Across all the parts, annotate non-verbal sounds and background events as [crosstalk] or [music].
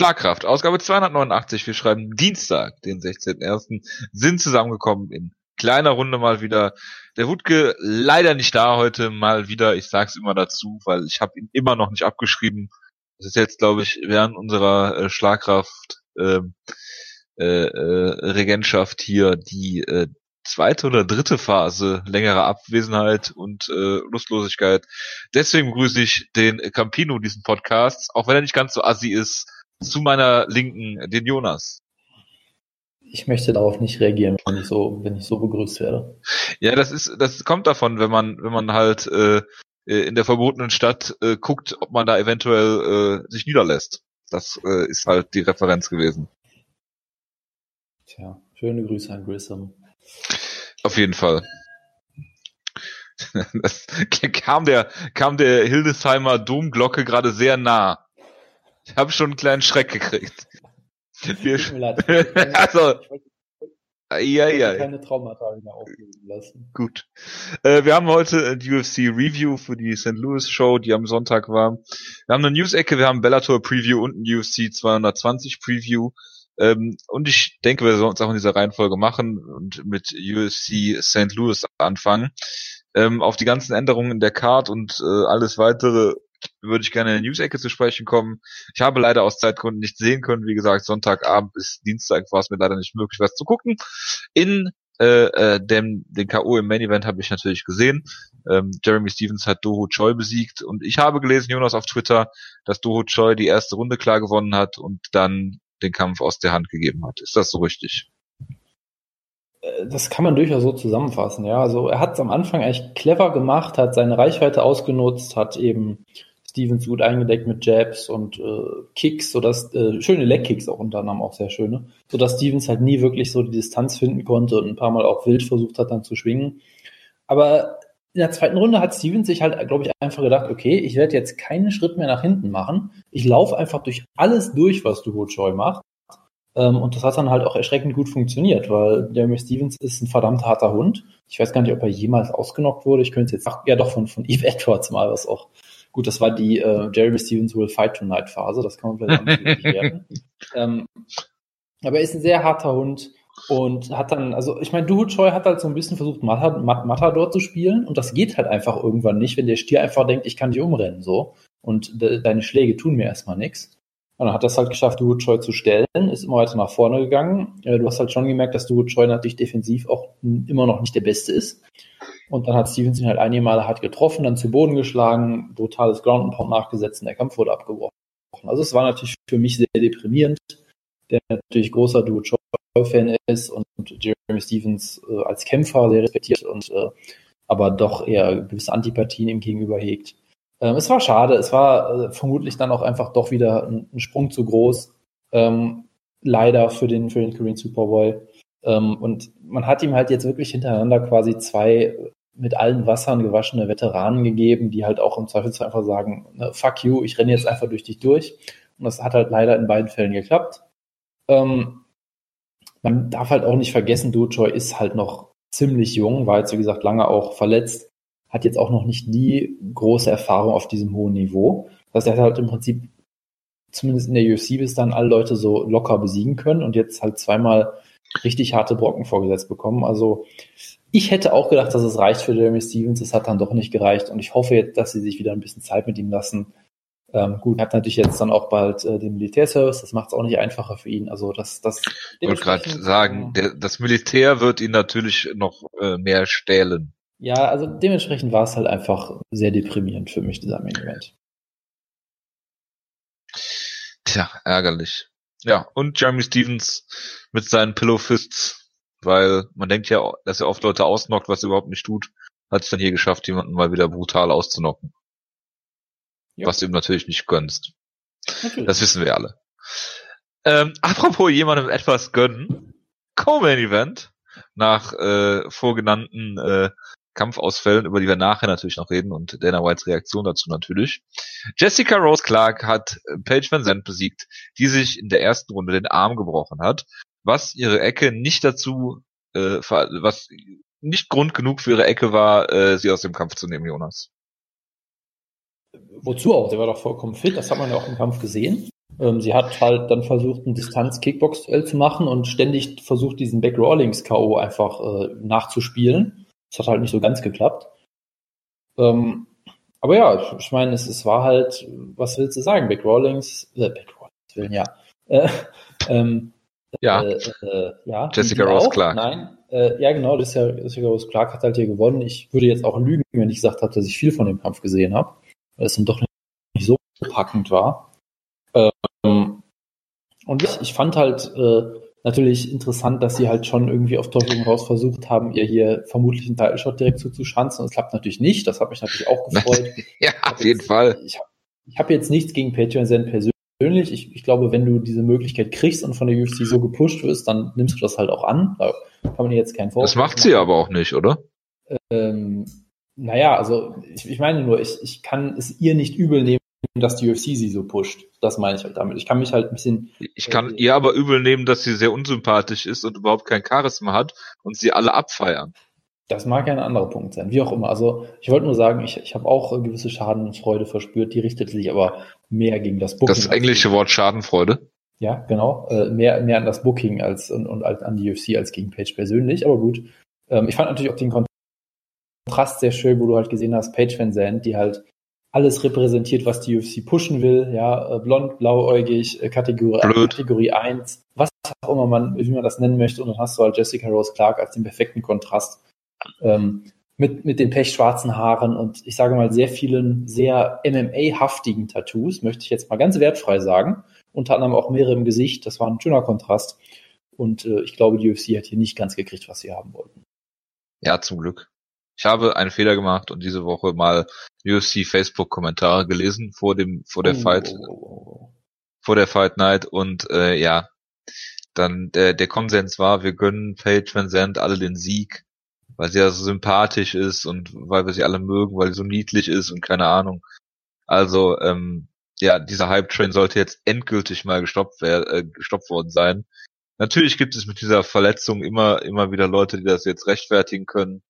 Schlagkraft, Ausgabe 289. Wir schreiben Dienstag, den 16.01. Sind zusammengekommen in kleiner Runde mal wieder. Der Wutke leider nicht da heute mal wieder. Ich sag's immer dazu, weil ich habe ihn immer noch nicht abgeschrieben. Das ist jetzt, glaube ich, während unserer äh, Schlagkraft ähm, äh, äh, Regentschaft hier die äh, zweite oder dritte Phase längerer Abwesenheit und äh, Lustlosigkeit. Deswegen begrüße ich den Campino diesen Podcasts, auch wenn er nicht ganz so assi ist, zu meiner Linken, den Jonas. Ich möchte darauf nicht reagieren, wenn ich so, wenn ich so begrüßt werde. Ja, das ist, das kommt davon, wenn man, wenn man halt äh, in der verbotenen Stadt äh, guckt, ob man da eventuell äh, sich niederlässt. Das äh, ist halt die Referenz gewesen. Tja, schöne Grüße an Grissom. Auf jeden Fall. [laughs] Das kam der, kam der Hildesheimer Domglocke gerade sehr nah. Ich habe schon einen kleinen Schreck gekriegt. Wir, [laughs] also, ja, ja. keine Traumata wieder auflösen lassen. Gut. Äh, wir haben heute die UFC Review für die St. Louis Show, die am Sonntag war. Wir haben eine News-Ecke, wir haben Bellator Preview und ein UFC 220 Preview. Ähm, und ich denke, wir sollen es auch in dieser Reihenfolge machen und mit UFC St. Louis anfangen. Ähm, auf die ganzen Änderungen in der Card und äh, alles weitere würde ich gerne in der News-Ecke zu sprechen kommen. Ich habe leider aus Zeitgründen nicht sehen können. Wie gesagt, Sonntagabend bis Dienstag war es mir leider nicht möglich, was zu gucken. In äh, äh, dem, den K.O. im Main Event habe ich natürlich gesehen. Ähm, Jeremy Stevens hat Doho Choi besiegt und ich habe gelesen, Jonas, auf Twitter, dass Doho Choi die erste Runde klar gewonnen hat und dann den Kampf aus der Hand gegeben hat. Ist das so richtig? Äh, das kann man durchaus so zusammenfassen, ja. Also er hat es am Anfang echt clever gemacht, hat seine Reichweite ausgenutzt, hat eben Stevens gut eingedeckt mit Jabs und äh, Kicks, sodass äh, schöne Leg-Kicks auch unter anderem auch sehr schöne, sodass Stevens halt nie wirklich so die Distanz finden konnte und ein paar Mal auch wild versucht hat dann zu schwingen. Aber in der zweiten Runde hat Stevens sich halt, glaube ich, einfach gedacht, okay, ich werde jetzt keinen Schritt mehr nach hinten machen. Ich laufe einfach durch alles durch, was Duho Choi macht. Ähm, und das hat dann halt auch erschreckend gut funktioniert, weil Jeremy Stevens ist ein verdammt harter Hund. Ich weiß gar nicht, ob er jemals ausgenockt wurde. Ich könnte jetzt, ach, ja doch, von, von Eve Edwards mal, was auch, gut, das war die äh, Jeremy Stevens Will Fight Tonight Phase, das kann man vielleicht [laughs] werden. Ähm, aber er ist ein sehr harter Hund und hat dann, also ich meine, Duhu Choi hat halt so ein bisschen versucht, Matador zu spielen und das geht halt einfach irgendwann nicht, wenn der Stier einfach denkt, ich kann dich umrennen, so. Und de deine Schläge tun mir erstmal nichts. Und dann hat das halt geschafft, Duhu Choi zu stellen, ist immer weiter nach vorne gegangen. Du hast halt schon gemerkt, dass Duhu Choi natürlich defensiv auch immer noch nicht der Beste ist. Und dann hat Stevens ihn halt einige Male hart getroffen, dann zu Boden geschlagen, brutales Ground and Pound nachgesetzt und der Kampf wurde abgebrochen. Also es war natürlich für mich sehr deprimierend, der natürlich großer Duhu Choi-Fan ist und Jeremy Stevens äh, als Kämpfer sehr respektiert und äh, aber doch eher gewisse Antipathien ihm gegenüber hegt. Ähm, es war schade, es war äh, vermutlich dann auch einfach doch wieder ein, ein Sprung zu groß. Ähm, leider für den, für den Korean Superboy. Ähm, und man hat ihm halt jetzt wirklich hintereinander quasi zwei mit allen Wassern gewaschene Veteranen gegeben, die halt auch im Zweifelsfall einfach sagen, ne, fuck you, ich renne jetzt einfach durch dich durch. Und das hat halt leider in beiden Fällen geklappt. Ähm, man darf halt auch nicht vergessen, Duchoy ist halt noch ziemlich jung, war jetzt wie gesagt lange auch verletzt hat jetzt auch noch nicht die große Erfahrung auf diesem hohen Niveau. Das heißt, er hat halt im Prinzip zumindest in der UFC bis dann alle Leute so locker besiegen können und jetzt halt zweimal richtig harte Brocken vorgesetzt bekommen. Also ich hätte auch gedacht, dass es reicht für Jeremy Stevens. Es hat dann doch nicht gereicht und ich hoffe jetzt, dass sie sich wieder ein bisschen Zeit mit ihm lassen. Ähm, gut, hat natürlich jetzt dann auch bald äh, den Militärservice, das macht es auch nicht einfacher für ihn. Also das, das. Ich wollte gerade sagen, der, das Militär wird ihn natürlich noch äh, mehr stählen. Ja, also dementsprechend war es halt einfach sehr deprimierend für mich, dieser Main Event. Tja, ärgerlich. Ja, und Jeremy Stevens mit seinen Pillow Fists, weil man denkt ja, dass er oft Leute ausnockt, was er überhaupt nicht tut, hat es dann hier geschafft, jemanden mal wieder brutal auszunocken. Ja. Was du ihm natürlich nicht gönnst. Natürlich. Das wissen wir alle. Ähm, apropos jemandem etwas gönnen, Co-Main Event nach äh, vorgenannten äh, Kampfausfällen, über die wir nachher natürlich noch reden und Dana Whites Reaktion dazu natürlich. Jessica Rose Clark hat Paige Van Zandt besiegt, die sich in der ersten Runde den Arm gebrochen hat, was ihre Ecke nicht dazu, äh, was nicht Grund genug für ihre Ecke war, äh, sie aus dem Kampf zu nehmen, Jonas. Wozu auch? Der war doch vollkommen fit, das hat man ja auch im Kampf gesehen. Ähm, sie hat halt dann versucht, ein Distanz-Kickbox-Duell zu machen und ständig versucht, diesen Back Rawlings K.O. einfach äh, nachzuspielen. Das hat halt nicht so ganz geklappt. Ähm, aber ja, ich meine, es, es war halt, was willst du sagen? Back Rawlings, äh, Back Rawlings ja. Äh, ähm, ja. Äh, äh, ja. Jessica Rose Clark. Nein, äh, ja genau, Jessica, Jessica Rose Clark hat halt hier gewonnen. Ich würde jetzt auch lügen, wenn ich gesagt habe, dass ich viel von dem Kampf gesehen habe, weil es dann doch nicht so packend war. Ähm, und ich, ich fand halt äh, natürlich interessant, dass sie halt schon irgendwie auf Teufel raus versucht haben, ihr hier vermutlich einen Title-Shot direkt zuzuschanzen. Das klappt natürlich nicht. Das hat mich natürlich auch gefreut. [laughs] ja, auf jeden jetzt, Fall. Ich habe ich hab jetzt nichts gegen Patreon Zen persönlich. Ich, ich glaube, wenn du diese Möglichkeit kriegst und von der UFC so gepusht wirst, dann nimmst du das halt auch an. Da kann man jetzt keinen Vorwurf Das macht machen. sie aber auch nicht, oder? Ähm, naja, also ich, ich meine nur, ich, ich kann es ihr nicht übel nehmen, dass die UFC sie so pusht. Das meine ich halt damit. Ich kann mich halt ein bisschen. Ich kann äh, ihr aber übel nehmen, dass sie sehr unsympathisch ist und überhaupt kein Charisma hat und sie alle abfeiern. Das mag ja ein anderer Punkt sein, wie auch immer. Also ich wollte nur sagen, ich, ich habe auch gewisse Schadenfreude verspürt, die richtet sich aber mehr gegen das Booking. Das englische Wort Schadenfreude? Ja, genau. Äh, mehr, mehr an das Booking als und, und an die UFC als gegen Page persönlich, aber gut. Ähm, ich fand natürlich auch den Kontrast sehr schön, wo du halt gesehen hast, Page Van Zandt, die halt alles repräsentiert, was die UFC pushen will, ja, äh, blond, blauäugig, äh, Kategorie, Blöd. Kategorie 1, was auch immer man, wie man das nennen möchte, und dann hast du halt Jessica Rose Clark als den perfekten Kontrast ähm, mit, mit den pechschwarzen Haaren und ich sage mal sehr vielen sehr MMA-haftigen Tattoos, möchte ich jetzt mal ganz wertfrei sagen, unter anderem auch mehrere im Gesicht, das war ein schöner Kontrast. Und äh, ich glaube, die UFC hat hier nicht ganz gekriegt, was sie haben wollten. Ja, zum Glück. Ich habe einen Fehler gemacht und diese Woche mal UFC Facebook Kommentare gelesen vor dem vor der oh, Fight vor der Fight Night und äh, ja. Dann der der Konsens war wir gönnen Paige Van Zandt alle den Sieg weil sie ja so sympathisch ist und weil wir sie alle mögen weil sie so niedlich ist und keine Ahnung also ähm, ja dieser Hype Train sollte jetzt endgültig mal gestoppt äh, gestoppt worden sein natürlich gibt es mit dieser Verletzung immer immer wieder Leute die das jetzt rechtfertigen können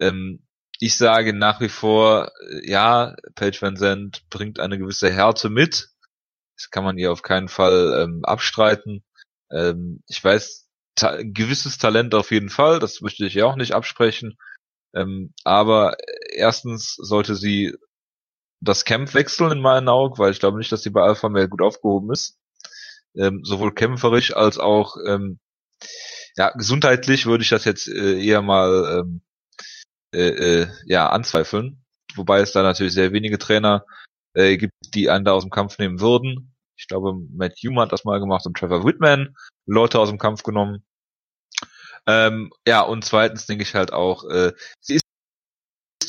ähm, ich sage nach wie vor, äh, ja, Paige Van Zandt bringt eine gewisse Härte mit. Das kann man ihr auf keinen Fall ähm, abstreiten. Ähm, ich weiß, ta gewisses Talent auf jeden Fall, das möchte ich ja auch nicht absprechen. Ähm, aber erstens sollte sie das Camp wechseln in meinen Augen, weil ich glaube nicht, dass sie bei Alpha mehr gut aufgehoben ist. Ähm, sowohl kämpferisch als auch ähm, ja, gesundheitlich würde ich das jetzt äh, eher mal ähm, äh, äh, ja, anzweifeln. Wobei es da natürlich sehr wenige Trainer äh, gibt, die einen da aus dem Kampf nehmen würden. Ich glaube, Matt Hume hat das mal gemacht und Trevor Whitman Leute aus dem Kampf genommen. Ähm, ja, und zweitens denke ich halt auch, äh, sie ist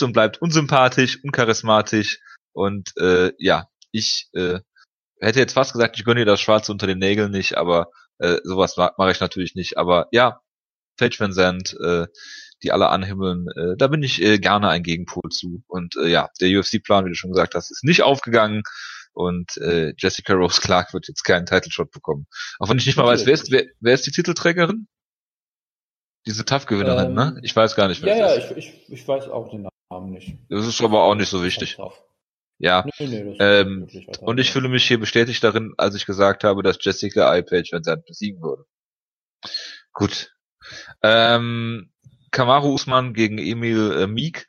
und bleibt unsympathisch, uncharismatisch und äh, ja, ich äh, hätte jetzt fast gesagt, ich gönne ihr das Schwarze unter den Nägeln nicht, aber äh, sowas mache ich natürlich nicht. Aber ja, Page Van Zandt, äh, die alle anhimmeln, äh, da bin ich äh, gerne ein Gegenpol zu. Und äh, ja, der UFC-Plan, wie du schon gesagt hast, ist nicht aufgegangen. Und äh, Jessica Rose Clark wird jetzt keinen Title-Shot bekommen. Auch wenn ich nicht mal weiß, wer ist, wer, wer ist die Titelträgerin? Diese Tough-Gewinnerin, ähm, ne? Ich weiß gar nicht, wer ja, ist. Ja, ich, ich, ich weiß auch den Namen nicht. Das ist aber auch nicht so wichtig. Ja. Nee, nee, ähm, und ich fühle mich hier bestätigt darin, als ich gesagt habe, dass Jessica iPage wenn sie besiegen würde. Gut. Ähm, Kamaru Usman gegen Emil äh, Meek.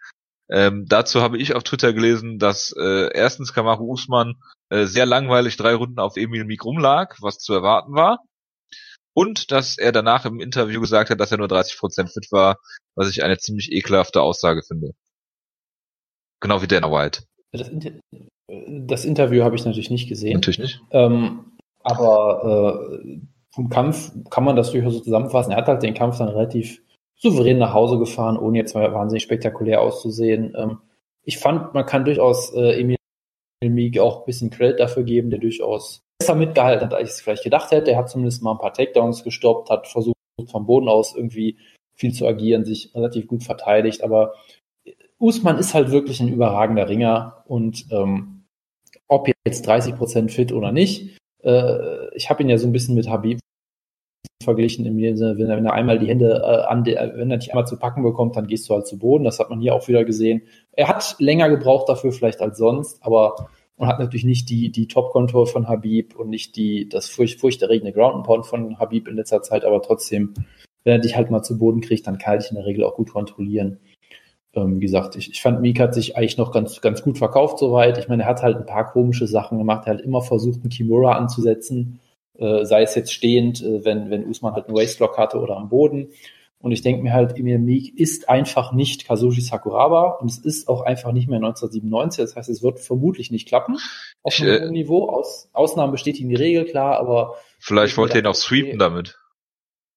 Ähm, dazu habe ich auf Twitter gelesen, dass äh, erstens Kamaru Usman äh, sehr langweilig drei Runden auf Emil Meek rumlag, was zu erwarten war. Und dass er danach im Interview gesagt hat, dass er nur 30% fit war, was ich eine ziemlich ekelhafte Aussage finde. Genau wie Dana White. Das, Inter das Interview habe ich natürlich nicht gesehen. Natürlich nicht. Ähm, aber äh, vom Kampf kann man das durchaus so zusammenfassen. Er hat halt den Kampf dann relativ souverän nach Hause gefahren, ohne jetzt mal wahnsinnig spektakulär auszusehen. Ähm, ich fand, man kann durchaus äh, Emil Meek auch ein bisschen Credit dafür geben, der durchaus besser mitgehalten hat, als ich es vielleicht gedacht hätte. Er hat zumindest mal ein paar Takedowns gestoppt, hat versucht, vom Boden aus irgendwie viel zu agieren, sich relativ gut verteidigt. Aber Usman ist halt wirklich ein überragender Ringer und ähm, ob jetzt 30 Prozent fit oder nicht, äh, ich habe ihn ja so ein bisschen mit Habib verglichen im Sinne, wenn er, wenn er einmal die Hände äh, an der, wenn er dich einmal zu packen bekommt, dann gehst du halt zu Boden. Das hat man hier auch wieder gesehen. Er hat länger gebraucht dafür vielleicht als sonst, aber und hat natürlich nicht die, die Top-Kontur von Habib und nicht die, das furcht, furchterregende Ground and Pound von Habib in letzter Zeit, aber trotzdem, wenn er dich halt mal zu Boden kriegt, dann kann dich in der Regel auch gut kontrollieren. Ähm, wie gesagt, ich, ich fand, Meek hat sich eigentlich noch ganz, ganz gut verkauft soweit. Ich meine, er hat halt ein paar komische Sachen gemacht. Er hat immer versucht, einen Kimura anzusetzen, äh, sei es jetzt stehend, äh, wenn, wenn Usman halt einen Waistlock hatte oder am Boden. Und ich denke mir halt, Emil Meek ist einfach nicht Kazushi Sakuraba und es ist auch einfach nicht mehr 1997. Das heißt, es wird vermutlich nicht klappen auf einem äh, Niveau. Aus, Ausnahmen bestätigen die Regel, klar, aber. Vielleicht wollte er ihn auch sweepen damit.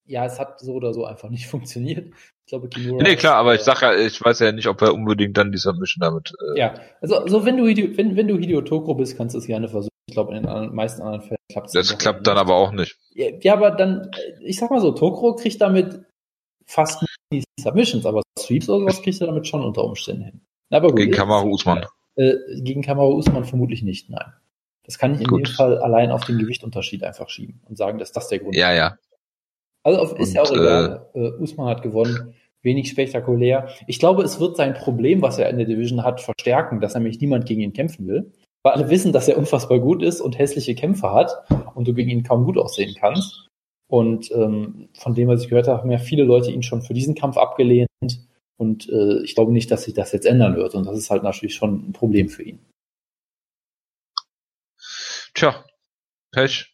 Ja, es hat so oder so einfach nicht [laughs] funktioniert. Ich glaube, Kimura Nee, klar, aber ich sag ja, ich weiß ja nicht, ob er unbedingt dann dieser Mission damit. Äh ja, also, also wenn du wenn, wenn du Hideo Tokro bist, kannst du es gerne versuchen. Ich glaube, in den anderen, meisten anderen Fällen klappt es. Das klappt dann aber auch nicht. Ja, ja, aber dann, ich sag mal so, Tokro kriegt damit fast nie Submissions, aber Sweeps oder sowas kriegt er damit schon unter Umständen hin. Aber gut, gegen Kamaru Usman. Äh, gegen Kamaru Usman vermutlich nicht, nein. Das kann ich in gut. dem Fall allein auf den Gewichtunterschied einfach schieben und sagen, dass das der Grund ist. Ja, ja. Also auf, ist und, ja auch egal. Äh, äh, Usman hat gewonnen. Wenig spektakulär. Ich glaube, es wird sein Problem, was er in der Division hat, verstärken, dass nämlich niemand gegen ihn kämpfen will. Weil alle wissen, dass er unfassbar gut ist und hässliche Kämpfe hat und du gegen ihn kaum gut aussehen kannst. Und ähm, von dem, was ich gehört habe, haben ja viele Leute ihn schon für diesen Kampf abgelehnt. Und äh, ich glaube nicht, dass sich das jetzt ändern wird. Und das ist halt natürlich schon ein Problem für ihn. Tja, Pech.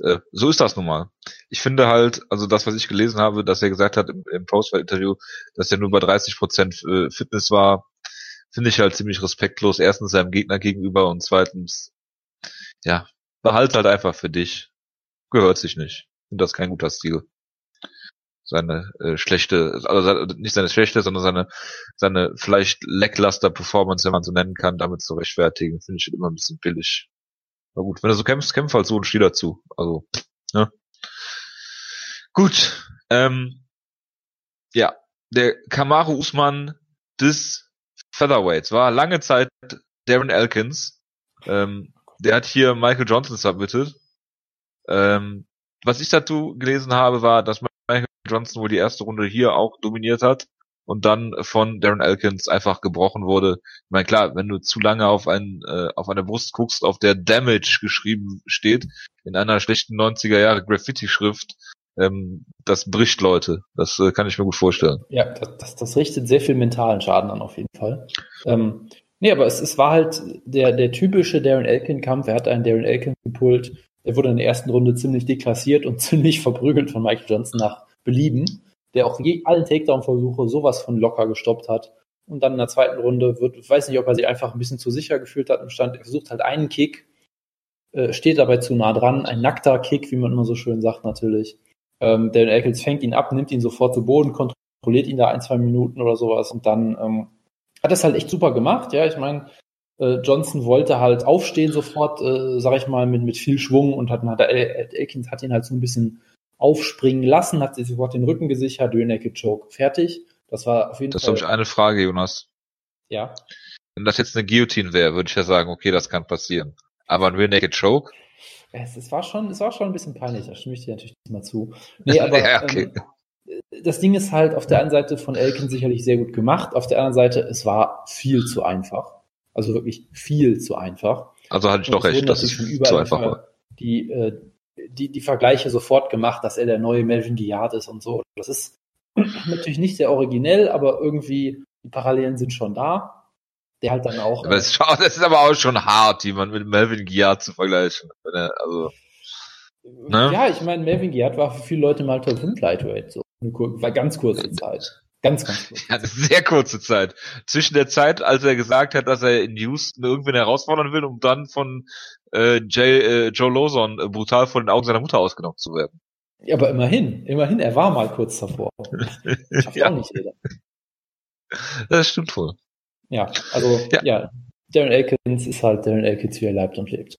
Äh, so ist das nun mal. Ich finde halt, also das, was ich gelesen habe, dass er gesagt hat im, im Postfight-Interview, dass er nur bei 30 Prozent äh, Fitness war, finde ich halt ziemlich respektlos. Erstens seinem Gegner gegenüber und zweitens, ja, behalt halt einfach für dich gehört sich nicht. Und das ist kein guter Stil. Seine äh, schlechte, also nicht seine schlechte, sondern seine, seine vielleicht lackluster Performance, wenn man so nennen kann, damit zu rechtfertigen, finde ich immer ein bisschen billig. Aber gut, wenn du so kämpfst, kämpf halt so und steh dazu. Also, ne? Gut, ähm, ja, der Kamaru Usman des Featherweights war lange Zeit Darren Elkins. Ähm, der hat hier Michael Johnson submitted ähm, was ich dazu gelesen habe, war, dass Michael Johnson wohl die erste Runde hier auch dominiert hat und dann von Darren Elkins einfach gebrochen wurde. Ich meine, klar, wenn du zu lange auf, ein, äh, auf eine Brust guckst, auf der Damage geschrieben steht, in einer schlechten 90er Jahre Graffiti-Schrift, ähm, das bricht Leute. Das äh, kann ich mir gut vorstellen. Ja, das, das, das richtet sehr viel mentalen Schaden an, auf jeden Fall. Ähm, nee, aber es, es war halt der, der typische Darren Elkin-Kampf. Er hat einen Darren Elkin gepult, er wurde in der ersten Runde ziemlich deklassiert und [laughs] ziemlich verprügelt von Michael Johnson nach Belieben, der auch je, allen Takedown-Versuche sowas von locker gestoppt hat. Und dann in der zweiten Runde wird, ich weiß nicht, ob er sich einfach ein bisschen zu sicher gefühlt hat im Stand. Er versucht halt einen Kick, äh, steht dabei zu nah dran, ein nackter Kick, wie man immer so schön sagt natürlich. Ähm, Darren Elkins fängt ihn ab, nimmt ihn sofort zu Boden, kontrolliert ihn da ein, zwei Minuten oder sowas und dann ähm, hat das halt echt super gemacht. Ja, ich meine, äh, Johnson wollte halt aufstehen sofort, äh, sag ich mal, mit, mit viel Schwung und hat, hat Elkins hat ihn halt so ein bisschen aufspringen lassen, hat sich sofort den Rücken gesichert, Naked Choke, fertig. Das war auf jeden das Fall. Das habe ich eine Frage, Jonas. Ja. Wenn das jetzt eine Guillotine wäre, würde ich ja sagen, okay, das kann passieren. Aber ein Rear Naked Choke? Es, es, war schon, es war schon ein bisschen peinlich, da stimme ich dir natürlich mal zu. Nee, aber [laughs] ja, okay. ähm, das Ding ist halt auf der einen Seite von Elkin sicherlich sehr gut gemacht, auf der anderen Seite, es war viel zu einfach. Also wirklich viel zu einfach. Also hatte ich doch recht, das ist zu einfach war. Die, äh, die, die Vergleiche sofort gemacht, dass er der neue Melvin Giard ist und so. Das ist [clears throat] natürlich nicht sehr originell, aber irgendwie die Parallelen sind schon da. Der halt dann auch. Aber [laughs] das, ist aber auch schon hart, jemand mit Melvin Giard zu vergleichen. Also, ne? Ja, ich meine, Melvin Giard war für viele Leute mal Top 5 Lightweight, so. War ganz kurze Zeit. Ganz, ganz kurz. [laughs] Ja, sehr kurze Zeit. Zwischen der Zeit, als er gesagt hat, dass er in Houston irgendwen herausfordern will, um dann von äh, Jay, äh, Joe Lawson äh, brutal vor den Augen seiner Mutter ausgenommen zu werden. Ja, aber immerhin, immerhin, er war mal kurz davor. [laughs] Schafft ja. auch nicht jeder. Das stimmt wohl. Ja, also, ja. ja, Darren Elkins ist halt Darren Elkins, wie er leibt und lebt.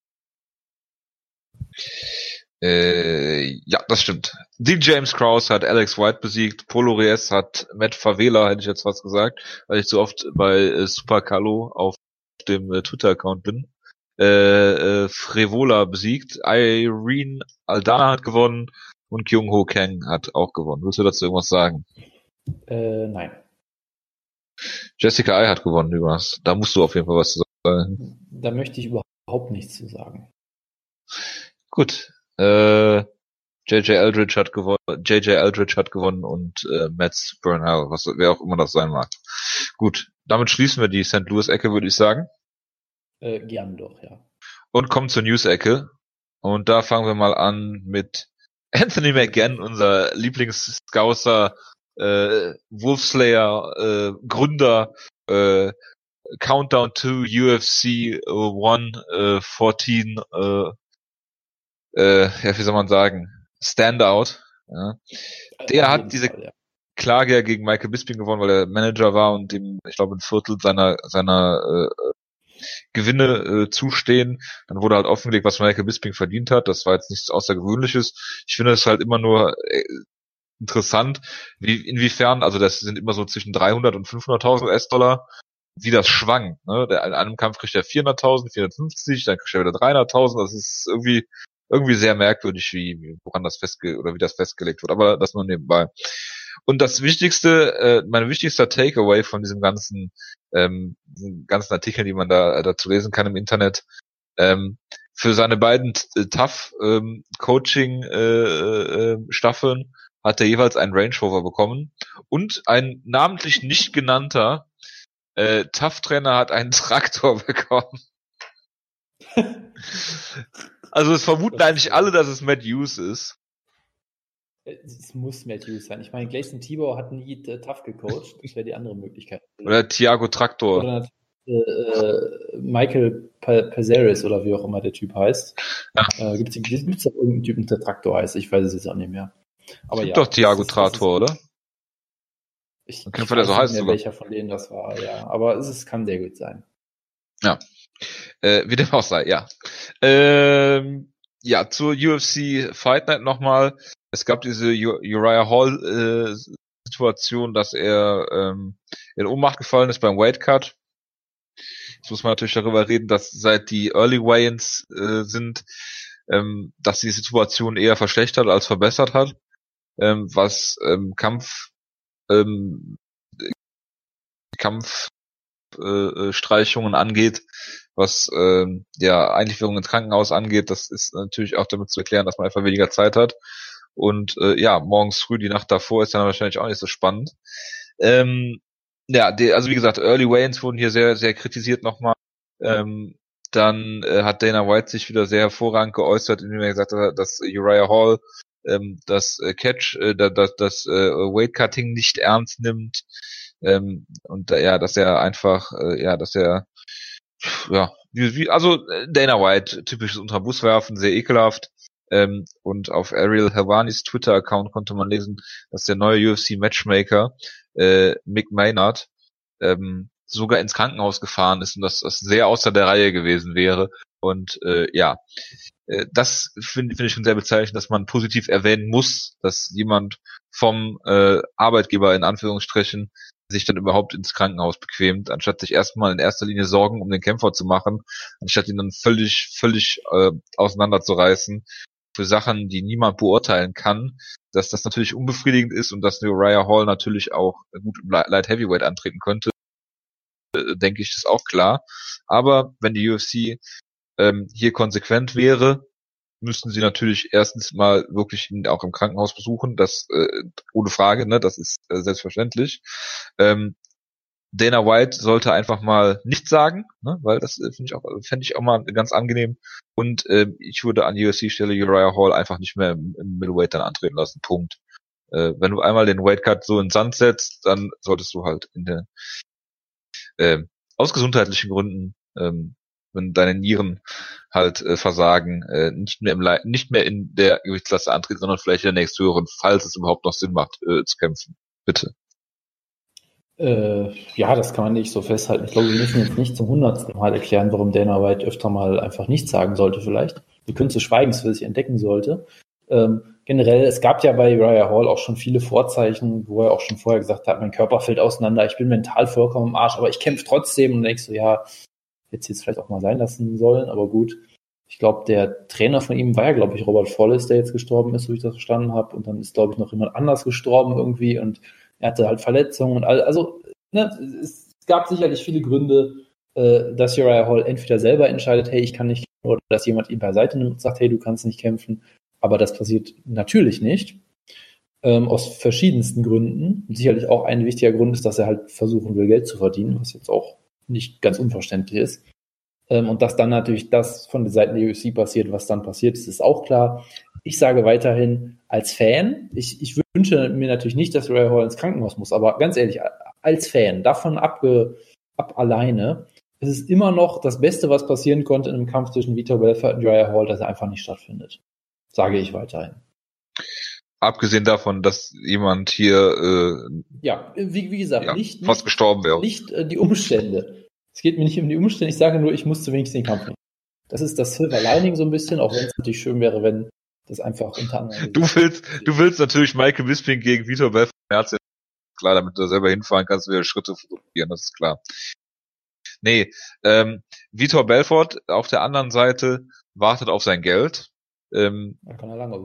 Äh, ja, das stimmt. Die James Krause hat Alex White besiegt, Polo Reyes hat Matt Favela, hätte ich jetzt was gesagt, weil ich so oft bei äh, Super Carlo auf dem äh, Twitter-Account bin. Äh, äh, Frevola besiegt, Irene Aldana hat gewonnen und Kyung Ho Kang hat auch gewonnen. Willst du dazu irgendwas sagen? Äh, nein. Jessica Ai hat gewonnen, übrigens. Da musst du auf jeden Fall was zu Da möchte ich überhaupt nichts zu sagen. Gut. Äh, JJ Eldridge hat gewonnen, JJ Eldridge hat gewonnen und äh, Mets Burnhall, was wer auch immer das sein mag. Gut, damit schließen wir die St. Louis Ecke, würde ich sagen. Äh, gern doch, ja. Und kommen zur News Ecke. Und da fangen wir mal an mit Anthony McGann, unser Lieblings-Scouser, äh, Wolfslayer, äh, Gründer, äh, Countdown to UFC One äh, 14, äh, äh, ja, wie soll man sagen, Standout. Ja. Der hat diese Fall, ja. Klage ja gegen Michael Bisping gewonnen, weil er Manager war und ihm, ich glaube, ein Viertel seiner seiner äh, Gewinne äh, zustehen. Dann wurde halt offengelegt, was Michael Bisping verdient hat. Das war jetzt nichts Außergewöhnliches. Ich finde es halt immer nur äh, interessant, wie inwiefern, also das sind immer so zwischen 300 und 500.000 US-Dollar, wie das schwankt. Ne? Der, in einem Kampf kriegt er 400.000, 450, dann kriegt er wieder 300.000. Das ist irgendwie irgendwie sehr merkwürdig, wie woran das festge oder wie das festgelegt wird. Aber das nur nebenbei. Und das Wichtigste, äh, mein wichtigster Takeaway von diesem ganzen ähm, ganzen Artikeln, die man da äh, dazu lesen kann im Internet, ähm, für seine beiden äh, Tough ähm, Coaching äh, äh, Staffeln hat er jeweils einen Range Rover bekommen und ein namentlich nicht genannter äh, Tough Trainer hat einen [laughs] Traktor bekommen. [laughs] also es vermuten eigentlich alle, dass es Matt Hughes ist. Es muss Matt Hughes sein. Ich meine, Gleison Tibor hat nie äh, tough gecoacht. Das wäre die andere Möglichkeit. Oder Thiago Traktor. Oder äh, äh Michael Pazaris oder wie auch immer der Typ heißt. Ja. Äh, Gibt es doch irgendeinen Typen, der Traktor heißt? Ich weiß es jetzt auch nicht mehr. Aber es gibt ja, doch Thiago Traktor, oder? Ich, ich weiß so nicht mehr, welcher von denen das war, ja. Aber es ist, kann sehr gut sein. Ja. Äh, wie dem auch sei, ja. Ähm, ja, zur UFC Fight Night nochmal. Es gab diese Uriah Hall äh, Situation, dass er ähm, in Ohnmacht gefallen ist beim Weight Cut. Jetzt muss man natürlich darüber reden, dass seit die Early Weigh-ins äh, sind, ähm, dass die Situation eher verschlechtert als verbessert hat, ähm, was ähm, Kampf ähm, Kampfstreichungen äh, angeht, was ähm, ja Einlieferung ins Krankenhaus angeht, das ist natürlich auch damit zu erklären, dass man einfach weniger Zeit hat. Und äh, ja, morgens früh, die Nacht davor ist dann wahrscheinlich auch nicht so spannend. Ähm, ja, die, also wie gesagt, Early Waynes wurden hier sehr, sehr kritisiert nochmal. Ähm, dann äh, hat Dana White sich wieder sehr hervorragend geäußert, indem er gesagt hat, dass Uriah Hall ähm, das äh, Catch, äh, das, das äh, Weight Cutting nicht ernst nimmt ähm, und ja, dass er einfach, äh, ja, dass er ja, wie, also äh, Dana White, typisches unter Bus werfen, sehr ekelhaft. Ähm, und auf Ariel Havanis Twitter-Account konnte man lesen, dass der neue UFC-Matchmaker äh, Mick Maynard ähm, sogar ins Krankenhaus gefahren ist und dass das sehr außer der Reihe gewesen wäre. Und äh, ja, äh, das finde find ich schon sehr bezeichnend, dass man positiv erwähnen muss, dass jemand vom äh, Arbeitgeber in Anführungsstrichen sich dann überhaupt ins Krankenhaus bequemt, anstatt sich erstmal in erster Linie Sorgen um den Kämpfer zu machen, anstatt ihn dann völlig, völlig äh, auseinanderzureißen für Sachen, die niemand beurteilen kann, dass das natürlich unbefriedigend ist und dass Uriah Hall natürlich auch gut Light Heavyweight antreten könnte, äh, denke ich, ist auch klar. Aber wenn die UFC ähm, hier konsequent wäre, müssten sie natürlich erstens mal wirklich ihn auch im Krankenhaus besuchen, das äh, ohne Frage, ne, das ist äh, selbstverständlich. Ähm, Dana White sollte einfach mal nichts sagen, ne, weil das äh, finde ich auch fände ich auch mal ganz angenehm. Und äh, ich würde an UFC Stelle Uriah Hall einfach nicht mehr im, im Middleweight dann antreten lassen. Punkt. Äh, wenn du einmal den Weight Cut so in Sand setzt, dann solltest du halt in der äh, aus gesundheitlichen Gründen ähm, wenn deine Nieren halt äh, versagen, äh, nicht mehr im Le nicht mehr in der Gewichtsklasse antreten, sondern vielleicht in der nächsthöheren, falls es überhaupt noch Sinn macht, äh, zu kämpfen. Bitte. Äh, ja, das kann man nicht so festhalten. Ich glaube, wir müssen jetzt nicht zum hundertsten Mal erklären, warum Dana White öfter mal einfach nichts sagen sollte, vielleicht. Die Künste Schweigens für sich entdecken sollte. Ähm, generell, es gab ja bei Uriah Hall auch schon viele Vorzeichen, wo er auch schon vorher gesagt hat, mein Körper fällt auseinander, ich bin mental vollkommen im Arsch, aber ich kämpfe trotzdem und denkst so, ja, Hätte jetzt vielleicht auch mal sein lassen sollen, aber gut. Ich glaube, der Trainer von ihm war ja, glaube ich, Robert Follis, der jetzt gestorben ist, so wie ich das verstanden habe. Und dann ist, glaube ich, noch jemand anders gestorben irgendwie und er hatte halt Verletzungen und all, also ne, es gab sicherlich viele Gründe, äh, dass Uriah Hall entweder selber entscheidet, hey, ich kann nicht kämpfen, oder dass jemand ihn beiseite nimmt und sagt, hey, du kannst nicht kämpfen. Aber das passiert natürlich nicht. Ähm, aus verschiedensten Gründen. Und sicherlich auch ein wichtiger Grund ist, dass er halt versuchen will, Geld zu verdienen, was jetzt auch nicht ganz unverständlich ist. Ähm, und dass dann natürlich das von der Seite der UFC passiert, was dann passiert ist, ist auch klar. Ich sage weiterhin als Fan, ich, ich wünsche mir natürlich nicht, dass Ray Hall ins Krankenhaus muss, aber ganz ehrlich, als Fan, davon abge, ab alleine, es ist immer noch das Beste, was passieren konnte in einem Kampf zwischen Vitor Belfort und Uriah Hall, dass er einfach nicht stattfindet. Sage ich weiterhin. Abgesehen davon, dass jemand hier äh, ja, wie, wie gesagt, ja, nicht, fast nicht, gestorben wäre. Nicht äh, die Umstände. Es geht mir nicht um die Umstände, ich sage nur, ich musste wenigstens den Kampf nehmen. Das ist das Silver Lining so ein bisschen, auch wenn es natürlich schön wäre, wenn das einfach unter anderem. Du willst, du willst natürlich Michael Bisping gegen Vitor Belfort klar, damit du da selber hinfahren kannst, wieder Schritte fotografieren, das ist klar. Nee, ähm, Vitor Belfort auf der anderen Seite wartet auf sein Geld. Ähm,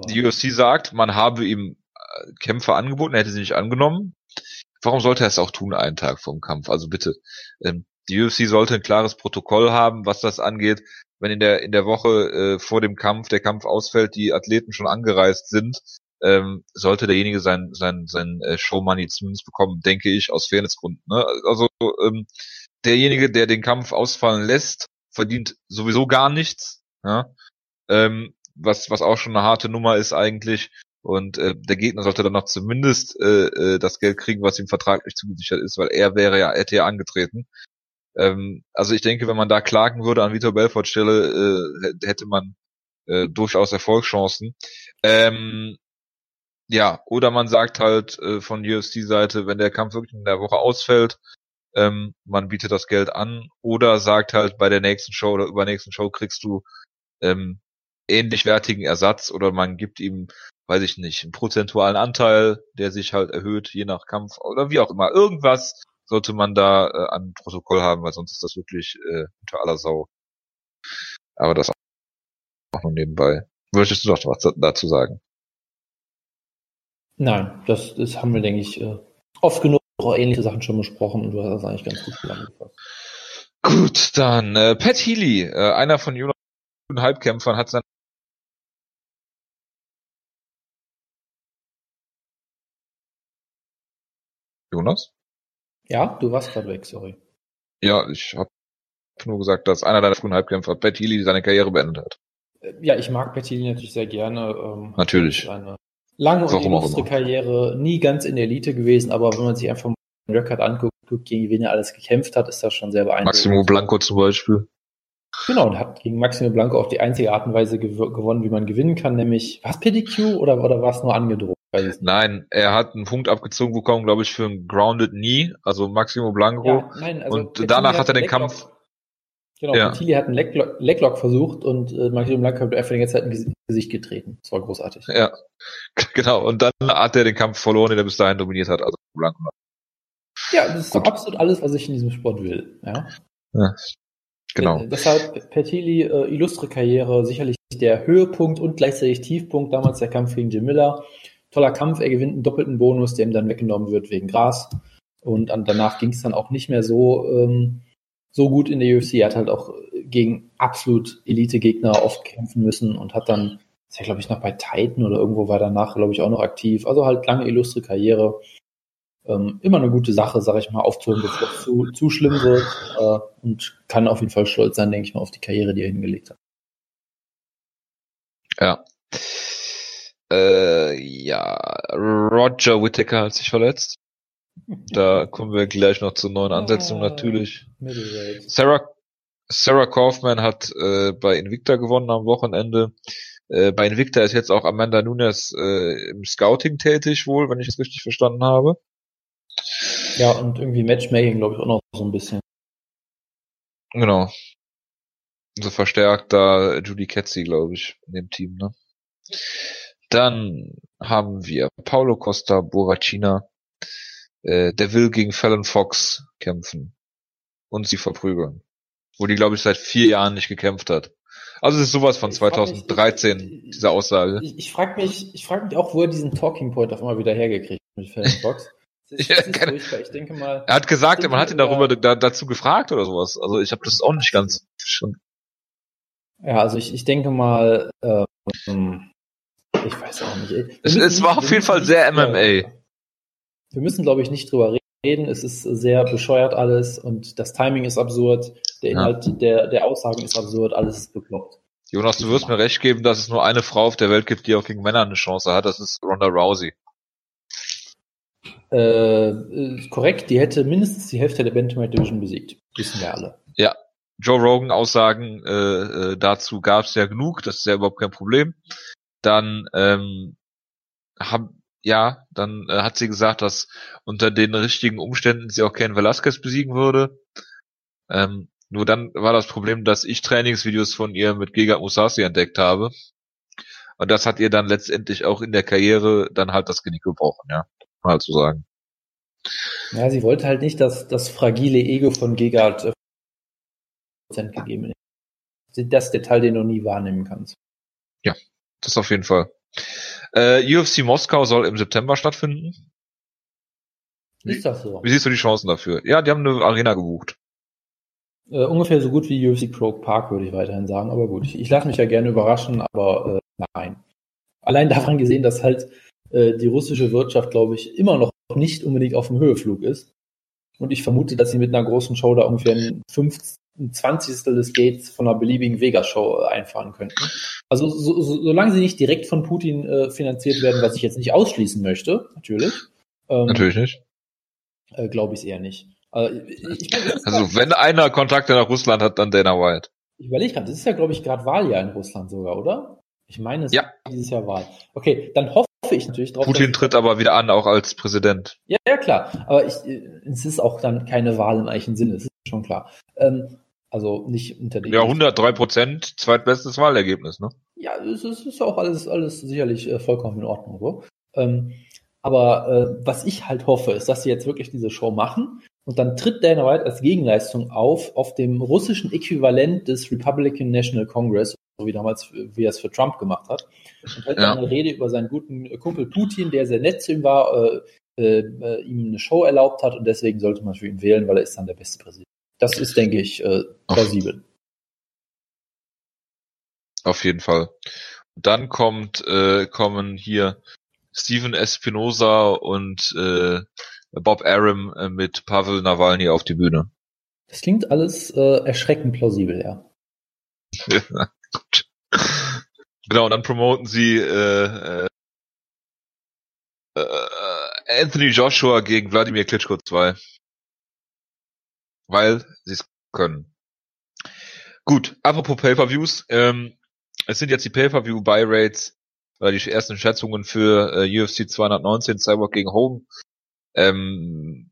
die UFC sagt, man habe ihm äh, Kämpfe angeboten, er hätte sie nicht angenommen. Warum sollte er es auch tun, einen Tag vorm Kampf? Also bitte, ähm, die UFC sollte ein klares Protokoll haben, was das angeht. Wenn in der in der Woche äh, vor dem Kampf der Kampf ausfällt, die Athleten schon angereist sind, ähm, sollte derjenige sein sein sein äh, Showmoney zumindest bekommen, denke ich, aus Fairnessgründen. Ne? Also ähm, derjenige, der den Kampf ausfallen lässt, verdient sowieso gar nichts. Ja? Ähm, was, was auch schon eine harte Nummer ist eigentlich. Und äh, der Gegner sollte dann noch zumindest äh, äh, das Geld kriegen, was ihm vertraglich zugesichert ist, weil er wäre ja, hätte ja angetreten. Ähm, also ich denke, wenn man da klagen würde an Vitor Belfort Stelle, äh, hätte man äh, durchaus Erfolgschancen. Ähm, ja, oder man sagt halt äh, von UFC-Seite, wenn der Kampf wirklich in der Woche ausfällt, ähm, man bietet das Geld an oder sagt halt bei der nächsten Show oder übernächsten Show kriegst du ähm, ähnlich wertigen Ersatz oder man gibt ihm, weiß ich nicht, einen prozentualen Anteil, der sich halt erhöht, je nach Kampf oder wie auch immer. Irgendwas sollte man da äh, an Protokoll haben, weil sonst ist das wirklich äh, unter aller Sau. Aber das auch nur nebenbei. Würdest du noch was dazu sagen? Nein, das, das haben wir, denke ich, äh, oft genug auch ähnliche Sachen schon besprochen und du hast das eigentlich ganz gut zusammengefasst. Gut, dann äh, Pat Healy, äh, einer von Jonas Halbkämpfern, hat sein Jonas? Ja, du warst gerade weg, sorry. Ja, ich habe nur gesagt, dass einer deiner frühen Halbkämpfer, Pat Healy, seine Karriere beendet hat. Äh, ja, ich mag Pat Healy natürlich sehr gerne. Ähm, natürlich. Eine lange und illustre Karriere, nie ganz in der Elite gewesen, aber wenn man sich einfach mal den Rekord anguckt, gegen wen er alles gekämpft hat, ist das schon sehr beeindruckend. Maximo Blanco zum Beispiel. Genau, und hat gegen Maximo Blanco auf die einzige Art und Weise gew gewonnen, wie man gewinnen kann, nämlich, was PDQ oder, oder war es nur angedroht? Nein, er hat einen Punkt abgezogen bekommen, glaube ich, für ein Grounded Knee, also Maximo Blanco. Ja, nein, also und danach hat er den Kampf. Genau, ja. Tilly hat einen Leglock, Leglock versucht und äh, Maximo Blanco hat einfach die ganze Zeit ins Gesicht getreten. Das war großartig. Ja, [laughs] genau. Und dann hat er den Kampf verloren, den er bis dahin dominiert hat, also Blanco. Ja, das ist Gut. absolut alles, was ich in diesem Sport will. Ja. ja genau. Äh, deshalb Pertili, äh, illustre Karriere, sicherlich der Höhepunkt und gleichzeitig Tiefpunkt, damals der Kampf gegen Jim Miller. Toller Kampf, er gewinnt einen doppelten Bonus, der ihm dann weggenommen wird wegen Gras. Und danach ging es dann auch nicht mehr so, ähm, so gut in der UFC. Er hat halt auch gegen absolut Elite-Gegner oft kämpfen müssen und hat dann, ist ja glaube ich noch bei Titan oder irgendwo war danach, glaube ich, auch noch aktiv. Also halt lange illustre Karriere ähm, immer eine gute Sache, sage ich mal, aufzuhören, bevor es zu, zu schlimm wird äh, und kann auf jeden Fall stolz sein, denke ich mal, auf die Karriere, die er hingelegt hat. Ja. Äh, ja, Roger Whittaker hat sich verletzt. Da kommen wir gleich noch zur neuen Ansetzung ah, natürlich. Sarah, Sarah Kaufman hat äh, bei Invicta gewonnen am Wochenende. Äh, bei Invicta ist jetzt auch Amanda Nunes äh, im Scouting tätig wohl, wenn ich es richtig verstanden habe. Ja, und irgendwie Matchmaking, glaube ich, auch noch so ein bisschen. Genau. So verstärkt da Judy Ketzi, glaube ich, in dem Team, ne? Dann haben wir Paulo Costa Borracina. Äh, der will gegen Fallon Fox kämpfen. Und sie verprügeln. Wo die, glaube ich, seit vier Jahren nicht gekämpft hat. Also es ist sowas von 2013, mich, diese Aussage. Ich, ich frage mich, ich frage mich auch, wo er diesen Talking Point auf einmal wieder hergekriegt mit Fallon Fox Das, ja, keine, ich denke mal. Er hat gesagt, man hat ihn darüber da, dazu gefragt oder sowas. Also ich habe das auch nicht ganz schon. Ja, also ich, ich denke mal, ähm, ich weiß auch nicht. Es, es war auf jeden Fall sehr MMA. Wir müssen, glaube ich, nicht drüber reden. Es ist sehr bescheuert alles und das Timing ist absurd, der Inhalt ja. der, der Aussagen ist absurd, alles ist bekloppt. Jonas, du wirst mir recht geben, dass es nur eine Frau auf der Welt gibt, die auch gegen Männer eine Chance hat. Das ist Ronda Rousey. Äh, korrekt, die hätte mindestens die Hälfte der Bantamweight Division besiegt. Wissen wir alle. Ja, Joe Rogan Aussagen äh, äh, dazu gab es ja genug, das ist ja überhaupt kein Problem. Dann ähm, haben ja, dann äh, hat sie gesagt, dass unter den richtigen Umständen sie auch Ken Velasquez besiegen würde. Ähm, nur dann war das Problem, dass ich Trainingsvideos von ihr mit Giga Musasi entdeckt habe. Und das hat ihr dann letztendlich auch in der Karriere dann halt das Genick gebrochen, ja. Mal zu sagen. Ja, sie wollte halt nicht, dass das fragile Ego von Gegard äh, gegeben ist. Das Detail, den du nie wahrnehmen kannst. Ja, das auf jeden Fall. Äh, UFC Moskau soll im September stattfinden. Ist das so? Wie siehst du die Chancen dafür? Ja, die haben eine Arena gebucht. Äh, ungefähr so gut wie UFC Pro Park, würde ich weiterhin sagen. Aber gut, ich, ich lasse mich ja gerne überraschen, aber äh, nein. Allein [laughs] daran gesehen, dass halt äh, die russische Wirtschaft, glaube ich, immer noch nicht unbedingt auf dem Höheflug ist. Und ich vermute, dass sie mit einer großen Show da ungefähr ein, 50, ein 20. des Gates von einer beliebigen Vegas-Show äh, einfahren könnten. Also so, so, solange sie nicht direkt von Putin äh, finanziert werden, was ich jetzt nicht ausschließen möchte, natürlich. Ähm, natürlich nicht. Äh, Glaube ich es eher nicht. Also, ich, ich also wenn einer Kontakte nach Russland hat, dann Dana White. Ich überlege gerade, das ist ja, glaube ich, gerade Wahljahr in Russland sogar, oder? Ich meine, es ja. ist dieses Jahr Wahl. Okay, dann hoffe ich natürlich drauf. Putin tritt aber wieder an, auch als Präsident. Ja, ja, klar. Aber ich, es ist auch dann keine Wahl im eigentlichen Sinne, das ist schon klar. Ähm, also nicht unter den. Ja, 103 Prozent, zweitbestes Wahlergebnis, ne? Ja, es ist, ist auch alles, alles sicherlich äh, vollkommen in Ordnung, so. Ähm, aber äh, was ich halt hoffe, ist, dass sie jetzt wirklich diese Show machen und dann tritt Dana White als Gegenleistung auf, auf dem russischen Äquivalent des Republican National Congress, so wie damals, wie er es für Trump gemacht hat. Und hält ja. eine Rede über seinen guten Kumpel Putin, der sehr nett zu ihm war, äh, äh, ihm eine Show erlaubt hat und deswegen sollte man für ihn wählen, weil er ist dann der beste Präsident. Das ist, denke ich, äh, plausibel. Auf jeden Fall. Dann kommt, äh, kommen hier Steven Espinosa und äh, Bob Arum äh, mit Pavel Nawalny auf die Bühne. Das klingt alles äh, erschreckend plausibel, ja. [laughs] Genau, und dann promoten sie äh, äh, äh, Anthony Joshua gegen Wladimir Klitschko 2 weil sie es können. Gut, apropos Pay-Per-Views, ähm, es sind jetzt die Pay-Per-View-Buy-Rates, oder die ersten Schätzungen für äh, UFC 219 Cyborg gegen Hogan ähm,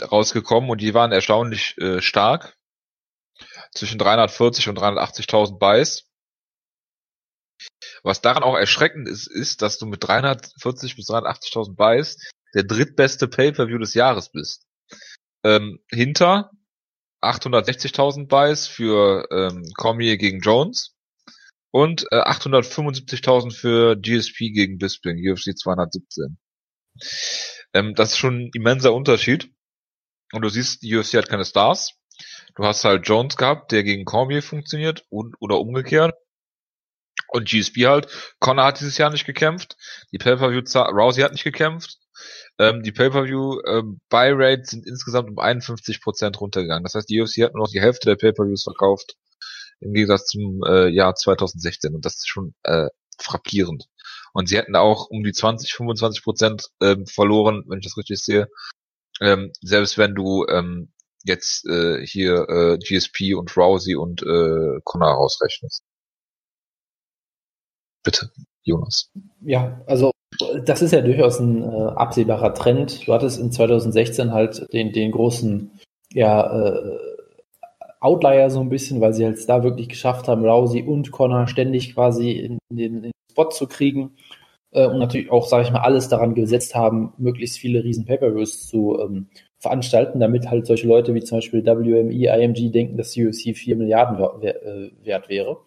rausgekommen und die waren erstaunlich äh, stark. Zwischen 340 und 380.000 Buys. Was daran auch erschreckend ist, ist, dass du mit 340 bis 380.000 Buys der drittbeste Pay-Per-View des Jahres bist ähm, hinter 860.000 Buys für ähm, Cormier gegen Jones und äh, 875.000 für GSP gegen Bisping, UFC 217. Ähm, das ist schon ein immenser Unterschied. Und du siehst, die UFC hat keine Stars. Du hast halt Jones gehabt, der gegen Cormier funktioniert und oder umgekehrt. Und GSP halt. Connor hat dieses Jahr nicht gekämpft. Die Pay-Per-View Rousey hat nicht gekämpft. Ähm, die Pay-Per-View ähm, Buy-Rates sind insgesamt um 51% runtergegangen. Das heißt, die UFC hat nur noch die Hälfte der Pay-Per-Views verkauft im Gegensatz zum äh, Jahr 2016 und das ist schon äh, frappierend. Und sie hätten auch um die 20, 25 Prozent ähm, verloren, wenn ich das richtig sehe. Ähm, selbst wenn du ähm, jetzt äh, hier äh, GSP und Rousey und äh, Connor rausrechnest. Bitte, Jonas. Ja, also das ist ja durchaus ein äh, absehbarer Trend. Du hattest in 2016 halt den, den großen ja, äh, Outlier so ein bisschen, weil sie halt da wirklich geschafft haben, Rousey und Connor ständig quasi in, in, den, in den Spot zu kriegen äh, und natürlich auch, sage ich mal, alles daran gesetzt haben, möglichst viele riesen Pay-Per-Views zu ähm, veranstalten, damit halt solche Leute wie zum Beispiel WME, IMG denken, dass UFC 4 Milliarden äh, wert wäre.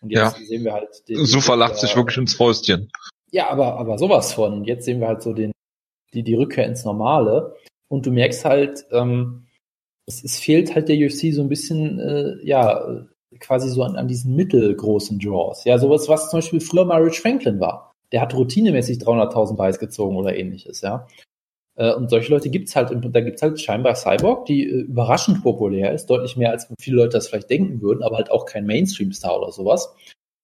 Und jetzt ja. sehen wir halt den, so verlacht sich wirklich ins Fäustchen. Ja, aber, aber sowas von. Jetzt sehen wir halt so den, die, die Rückkehr ins Normale. Und du merkst halt, ähm, es, es fehlt halt der UFC so ein bisschen, äh, ja, quasi so an, an diesen mittelgroßen Draws. Ja, sowas, was zum Beispiel früher mal Rich Franklin war. Der hat routinemäßig 300.000 Buys gezogen oder ähnliches, ja. Äh, und solche Leute gibt's halt, und da gibt's halt scheinbar Cyborg, die äh, überraschend populär ist, deutlich mehr als viele Leute das vielleicht denken würden, aber halt auch kein Mainstream-Star oder sowas.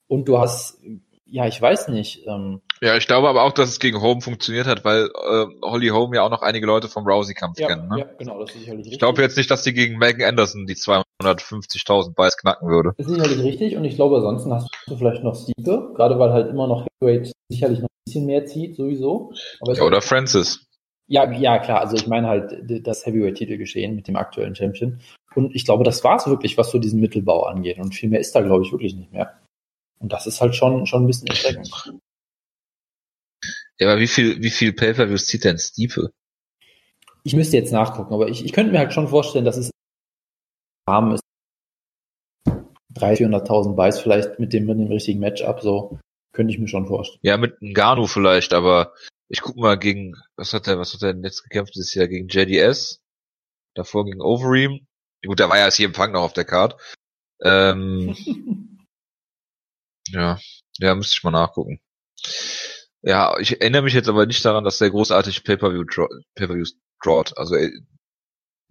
Und du hast, ja, ich weiß nicht. Ähm, ja, ich glaube aber auch, dass es gegen Home funktioniert hat, weil äh, Holly Home ja auch noch einige Leute vom Rousey-Kampf ja, kennen. Ne? Ja, genau, das ist sicherlich richtig. Ich glaube jetzt nicht, dass die gegen Megan Anderson die 250.000 Buys knacken würde. Das ist sicherlich richtig und ich glaube, ansonsten hast du vielleicht noch Stipe, gerade weil halt immer noch Heavyweight sicherlich noch ein bisschen mehr zieht, sowieso. ja, oder Francis. Ja, ja, klar. Also ich meine halt das Heavyweight-Titel geschehen mit dem aktuellen Champion. Und ich glaube, das war es wirklich, was so diesen Mittelbau angeht. Und viel mehr ist da, glaube ich, wirklich nicht mehr. Und das ist halt schon, schon ein bisschen erschreckend. Ja, aber wie viel, wie viel Pay-Per-Views zieht denn Stiepe? Ich müsste jetzt nachgucken, aber ich, ich könnte mir halt schon vorstellen, dass es Rahmen ist. 300.000, 400.000 Buys vielleicht mit dem, mit dem richtigen Matchup, so könnte ich mir schon vorstellen. Ja, mit Ngannou vielleicht, aber ich guck mal gegen, was hat er, was hat er denn jetzt gekämpft dieses Jahr? Gegen JDS. Davor gegen Overeem. Gut, da war ja hier im Fang noch auf der Card. Ähm, [laughs] ja, ja, müsste ich mal nachgucken. Ja, ich erinnere mich jetzt aber nicht daran, dass der großartig Pay-Per-View Pay-Per-Views drawt. Also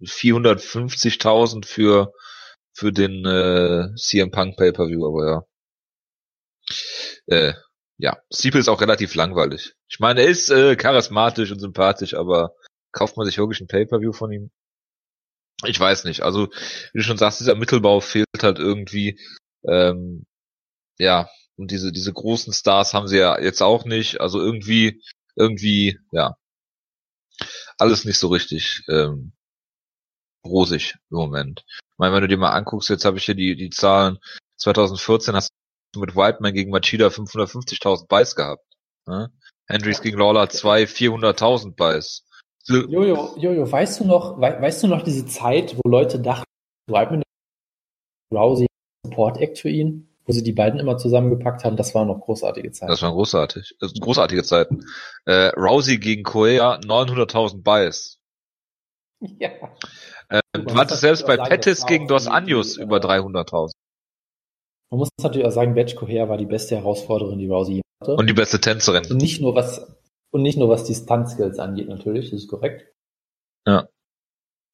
450.000 für für den äh, CM Punk Pay-Per-View, aber ja. Äh, ja, Stipe ist auch relativ langweilig. Ich meine, er ist äh, charismatisch und sympathisch, aber kauft man sich wirklich ein Pay-Per-View von ihm? Ich weiß nicht. Also, wie du schon sagst, dieser Mittelbau fehlt halt irgendwie. Ähm, ja, und diese, diese großen Stars haben sie ja jetzt auch nicht. Also irgendwie, irgendwie, ja, alles nicht so richtig ähm, rosig im Moment. Ich meine, wenn du dir mal anguckst, jetzt habe ich hier die, die Zahlen, 2014 hast mit Whiteman gegen Machida 550.000 Buys gehabt. Ne? Hendricks gegen Lawler 2 400.000 Buys. Jojo, Jojo, weißt du noch, we weißt du noch diese Zeit, wo Leute dachten, Whiteman Rousey Support Act für ihn, wo sie die beiden immer zusammengepackt haben, das waren noch großartige Zeiten. Das waren großartig, das sind großartige Zeiten. Äh, Rousey gegen Korea 900.000 Buys. Ja. Äh, du hattest selbst bei Pettis gegen Dos Anjos über 300.000. Man muss natürlich auch sagen, Batch Coher war die beste Herausforderin, die Rousey hatte. Und die beste Tänzerin. Und nicht nur was, und nicht nur was die Stunt-Skills angeht, natürlich, das ist korrekt. Ja.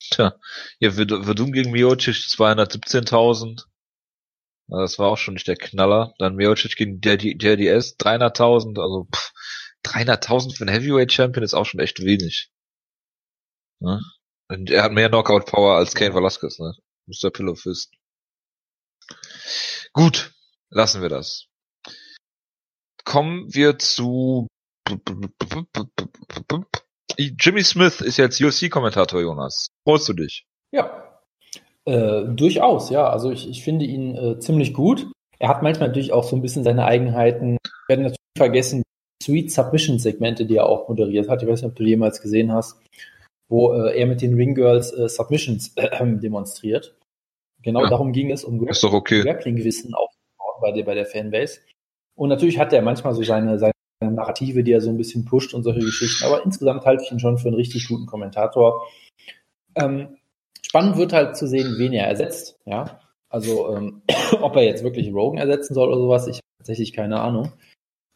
Tja. Ja, Verdun gegen Miocic 217.000. Das war auch schon nicht der Knaller. Dann Miocic gegen JDS 300.000. Also 300.000 für einen Heavyweight Champion ist auch schon echt wenig. Ja? Und er hat mehr Knockout Power als Kane Velasquez, ne? Mr. Pillow Fist. Gut, lassen wir das. Kommen wir zu Jimmy Smith ist jetzt UFC-Kommentator, Jonas. Freust du dich? Ja, äh, durchaus, ja. Also ich, ich finde ihn äh, ziemlich gut. Er hat manchmal natürlich auch so ein bisschen seine Eigenheiten. Wir werden natürlich vergessen, Sweet Submission-Segmente, die er auch moderiert hat. Ich weiß nicht, ob du die jemals gesehen hast, wo äh, er mit den Ring Girls äh, Submissions äh, demonstriert. Genau ja. darum ging es, um okay. Grappling-Wissen aufzubauen bei der, bei der Fanbase. Und natürlich hat er manchmal so seine, seine Narrative, die er so ein bisschen pusht und solche Geschichten. Aber insgesamt halte ich ihn schon für einen richtig guten Kommentator. Ähm, spannend wird halt zu sehen, wen er ersetzt. Ja, also ähm, [clears throat] ob er jetzt wirklich Rogan ersetzen soll oder sowas, ich habe tatsächlich keine Ahnung.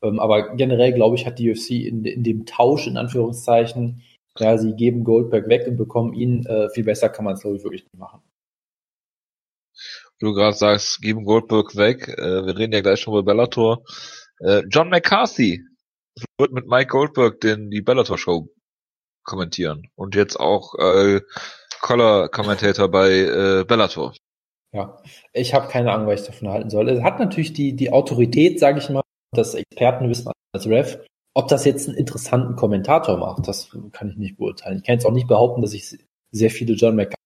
Ähm, aber generell glaube ich, hat die UFC in, in dem Tausch in Anführungszeichen, ja, sie geben Goldberg weg und bekommen ihn. Äh, viel besser kann man es glaube ich wirklich nicht machen du gerade sagst, geben Goldberg weg. Äh, wir reden ja gleich schon über Bellator. Äh, John McCarthy wird mit Mike Goldberg den die Bellator Show kommentieren und jetzt auch äh, Color Commentator bei äh, Bellator. Ja, ich habe keine Ahnung, was ich davon halten soll. Es hat natürlich die die Autorität, sage ich mal, das Expertenwissen als Ref. Ob das jetzt einen interessanten Kommentator macht, das kann ich nicht beurteilen. Ich kann jetzt auch nicht behaupten, dass ich sehr viele John McCarthy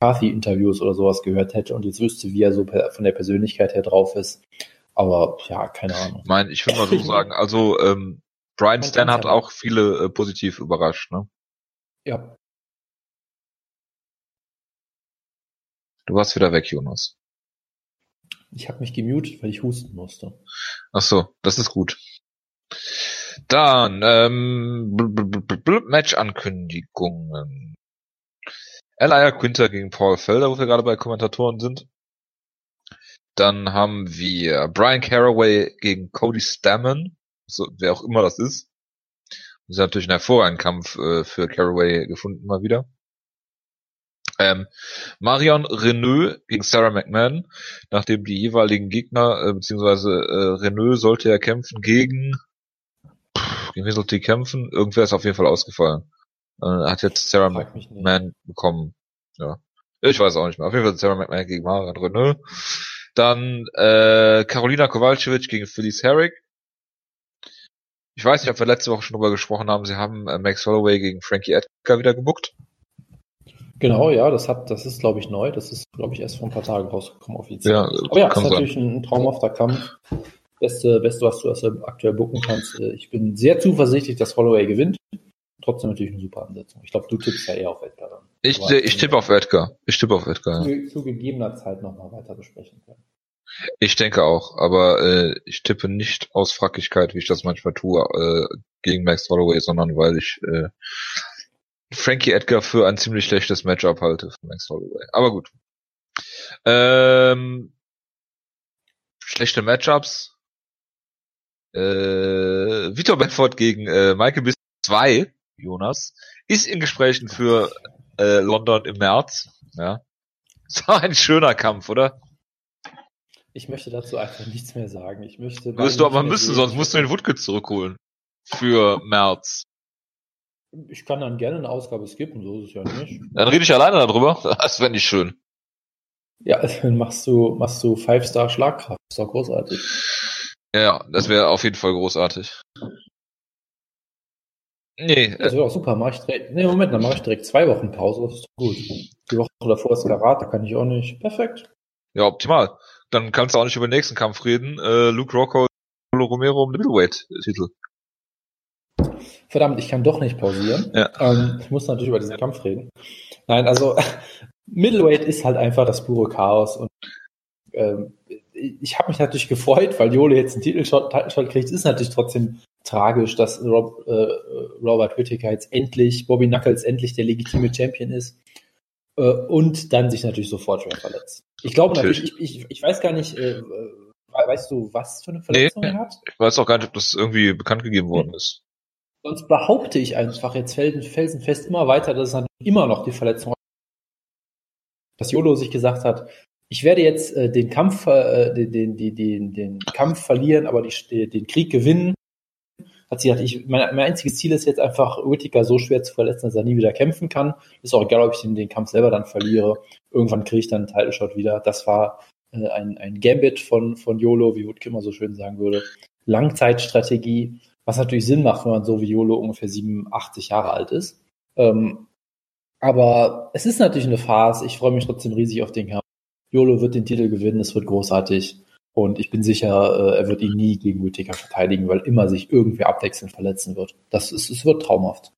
McCarthy-Interviews oder sowas gehört hätte und jetzt wüsste, wie er so von der Persönlichkeit her drauf ist. Aber ja, keine Ahnung. Ich meine, ich würde mal so [laughs] sagen, also ähm, Brian Stan hat auch viele äh, positiv überrascht, ne? Ja. Du warst wieder weg, Jonas. Ich habe mich gemutet, weil ich husten musste. Ach so, das ist gut. Dann, ähm, Match-Ankündigungen. Elia Quinter gegen Paul Felder, wo wir gerade bei Kommentatoren sind. Dann haben wir Brian Caraway gegen Cody Stammen, so, wer auch immer das ist. Das ist natürlich ein hervorragender Kampf äh, für Caraway gefunden mal wieder. Ähm, Marion Renault gegen Sarah McMahon, nachdem die jeweiligen Gegner, äh, beziehungsweise äh, Renault sollte ja kämpfen gegen, pff, gegen wen sollte die kämpfen? Irgendwer ist auf jeden Fall ausgefallen. Äh, hat jetzt Sarah McMahon bekommen. Ja. Ich weiß auch nicht mehr. Auf jeden Fall Sarah McMahon gegen Marion Renault. Dann äh, Carolina Kowalkiewicz gegen Phyllis Herrick. Ich weiß nicht, ob wir letzte Woche schon drüber gesprochen haben. Sie haben äh, Max Holloway gegen Frankie Edgar wieder gebuckt. Genau, ja, das hat, das ist, glaube ich, neu. Das ist, glaube ich, erst vor ein paar Tagen rausgekommen offiziell. Ja, Aber ja, das ist natürlich ein, ein traumhafter Kampf. Beste, beste, was du aktuell bucken kannst. Äh, ich bin sehr zuversichtlich, dass Holloway gewinnt. Trotzdem natürlich eine super Ansetzung. Ich glaube, du tippst ja eher auf Edgar dann. Ich, ich tippe auf Edgar. Ich tippe auf Edgar. Zu, ja. zu gegebener Zeit nochmal weiter besprechen können. Ich denke auch, aber äh, ich tippe nicht aus Frackigkeit, wie ich das manchmal tue, äh, gegen Max Holloway, sondern weil ich äh, Frankie Edgar für ein ziemlich schlechtes Matchup halte für Max Holloway. Aber gut. Ähm, schlechte Matchups. Äh, Vitor Bedford gegen äh, Michael Biss 2, Jonas, ist in Gesprächen für äh, London im März. Ja. [laughs] Das war ein schöner Kampf, oder? Ich möchte dazu einfach nichts mehr sagen. Ich möchte. Wirst du aber müssen, sonst musst du den Woodkit zurückholen. Für März. Ich kann dann gerne eine Ausgabe skippen, so ist es ja nicht. Dann rede ich alleine darüber. [laughs] Das wäre nicht schön. Ja, dann machst du, machst du Five-Star-Schlagkraft. Ist doch großartig. Ja, das wäre auf jeden Fall großartig. Nee. Das wäre auch super. Mach ich direkt, nee, Moment, dann mache ich direkt zwei Wochen Pause. Das ist gut. Die Woche davor ist Karat, da kann ich auch nicht. Perfekt. Ja, optimal. Dann kannst du auch nicht über den nächsten Kampf reden. Äh, Luke Rocco, Romero um den Middleweight-Titel. Verdammt, ich kann doch nicht pausieren. Ja. Ähm, ich muss natürlich über diesen Kampf reden. Nein, also [laughs] Middleweight ist halt einfach das pure Chaos und ähm, ich habe mich natürlich gefreut, weil Jole jetzt einen Titelshot kriegt. Es ist natürlich trotzdem tragisch, dass Rob, äh, Robert Whittaker jetzt endlich, Bobby Knuckles endlich der legitime Champion ist äh, und dann sich natürlich sofort schwer verletzt. Ich glaube natürlich, ich, ich, ich weiß gar nicht, äh, weißt du, was für eine Verletzung nee, er hat? Ich weiß auch gar nicht, ob das irgendwie bekannt gegeben worden ist. Sonst behaupte ich einfach jetzt felsenfest immer weiter, dass es dann immer noch die Verletzung dass Jolo sich gesagt hat, ich werde jetzt äh, den Kampf, äh, den, den, den, den Kampf verlieren, aber die, den Krieg gewinnen. Hat sie gesagt, ich, mein, mein einziges Ziel ist jetzt einfach, Whittaker so schwer zu verletzen, dass er nie wieder kämpfen kann. Ist auch egal, ob ich den, den Kampf selber dann verliere. Irgendwann kriege ich dann einen Title Shot wieder. Das war äh, ein, ein Gambit von, von YOLO, wie Woodke immer so schön sagen würde. Langzeitstrategie, was natürlich Sinn macht, wenn man so wie YOLO ungefähr 87 Jahre alt ist. Ähm, aber es ist natürlich eine Farce. Ich freue mich trotzdem riesig auf den Kampf. YOLO wird den Titel gewinnen, es wird großartig. Und ich bin sicher, äh, er wird ihn nie gegen Whittaker verteidigen, weil immer sich irgendwer abwechselnd verletzen wird. Das ist, es wird traumhaft.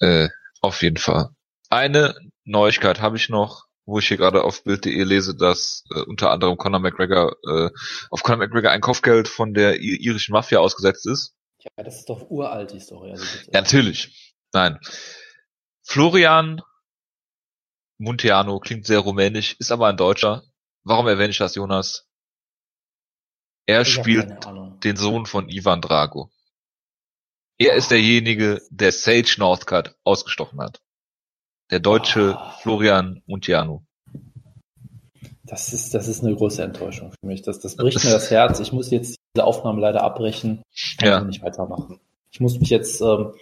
Äh, auf jeden Fall. Eine Neuigkeit habe ich noch, wo ich hier gerade auf Bild.de lese, dass äh, unter anderem Conor McGregor äh, auf Conor McGregor ein Kopfgeld von der irischen Mafia ausgesetzt ist. Ja, das ist doch uralt, die Story. Also ja, natürlich. Nein. Florian Munteano klingt sehr rumänisch, ist aber ein Deutscher. Warum erwähne ich das, Jonas? Er ich spielt den Sohn von Ivan Drago. Er ist derjenige, der Sage Northcutt ausgestochen hat. Der deutsche oh. Florian Muntiano. Das ist, das ist eine große Enttäuschung für mich. Das, das bricht mir das Herz. Ich muss jetzt diese Aufnahme leider abbrechen. Ich kann ja. nicht weitermachen. Ich muss mich jetzt ähm,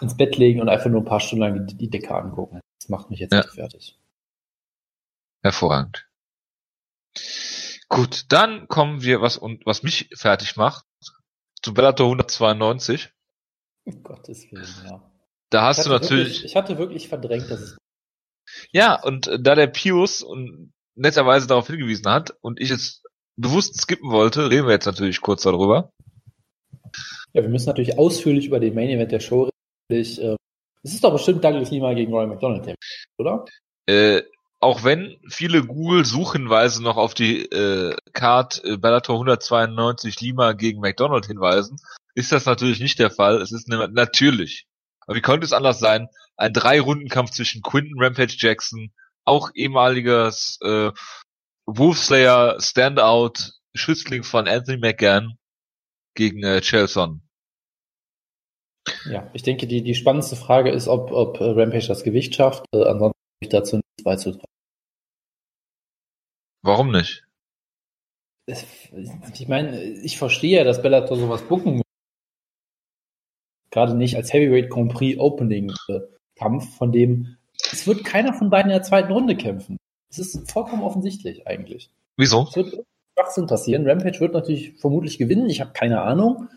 ins Bett legen und einfach nur ein paar Stunden lang die, die Decke angucken. Das macht mich jetzt ja. fertig. Hervorragend. Gut, dann kommen wir, was und was mich fertig macht, zu Bellator 192. Um Gottes Willen, ja. Da hast du natürlich. Wirklich, ich hatte wirklich verdrängt, dass es. Ja, und da der Pius und netterweise darauf hingewiesen hat und ich es bewusst skippen wollte, reden wir jetzt natürlich kurz darüber. Ja, wir müssen natürlich ausführlich über den Main Event der Show reden. Äh, es ist doch bestimmt Douglas Lima gegen Roy McDonald, oder? Äh, auch wenn viele Google-Suchhinweise noch auf die äh, Card äh, Bellator 192 Lima gegen McDonald hinweisen, ist das natürlich nicht der Fall. Es ist ne, natürlich. Aber wie könnte es anders sein? Ein Drei-Runden-Kampf zwischen Quinton Rampage Jackson, auch ehemaliges äh, Wolfslayer Standout, Schützling von Anthony McGann gegen äh, Chelson. Ja, ich denke, die, die spannendste Frage ist, ob, ob Rampage das Gewicht schafft. Äh, ansonsten ich dazu beizutragen. Warum nicht? Ich meine, ich verstehe, dass Bellator sowas bucken muss. Gerade nicht als Heavyweight Grand Prix Opening äh, Kampf, von dem es wird keiner von beiden in der zweiten Runde kämpfen. Es ist vollkommen offensichtlich eigentlich. Wieso? Es wird Schwachsinn passieren. Rampage wird natürlich vermutlich gewinnen. Ich habe keine Ahnung.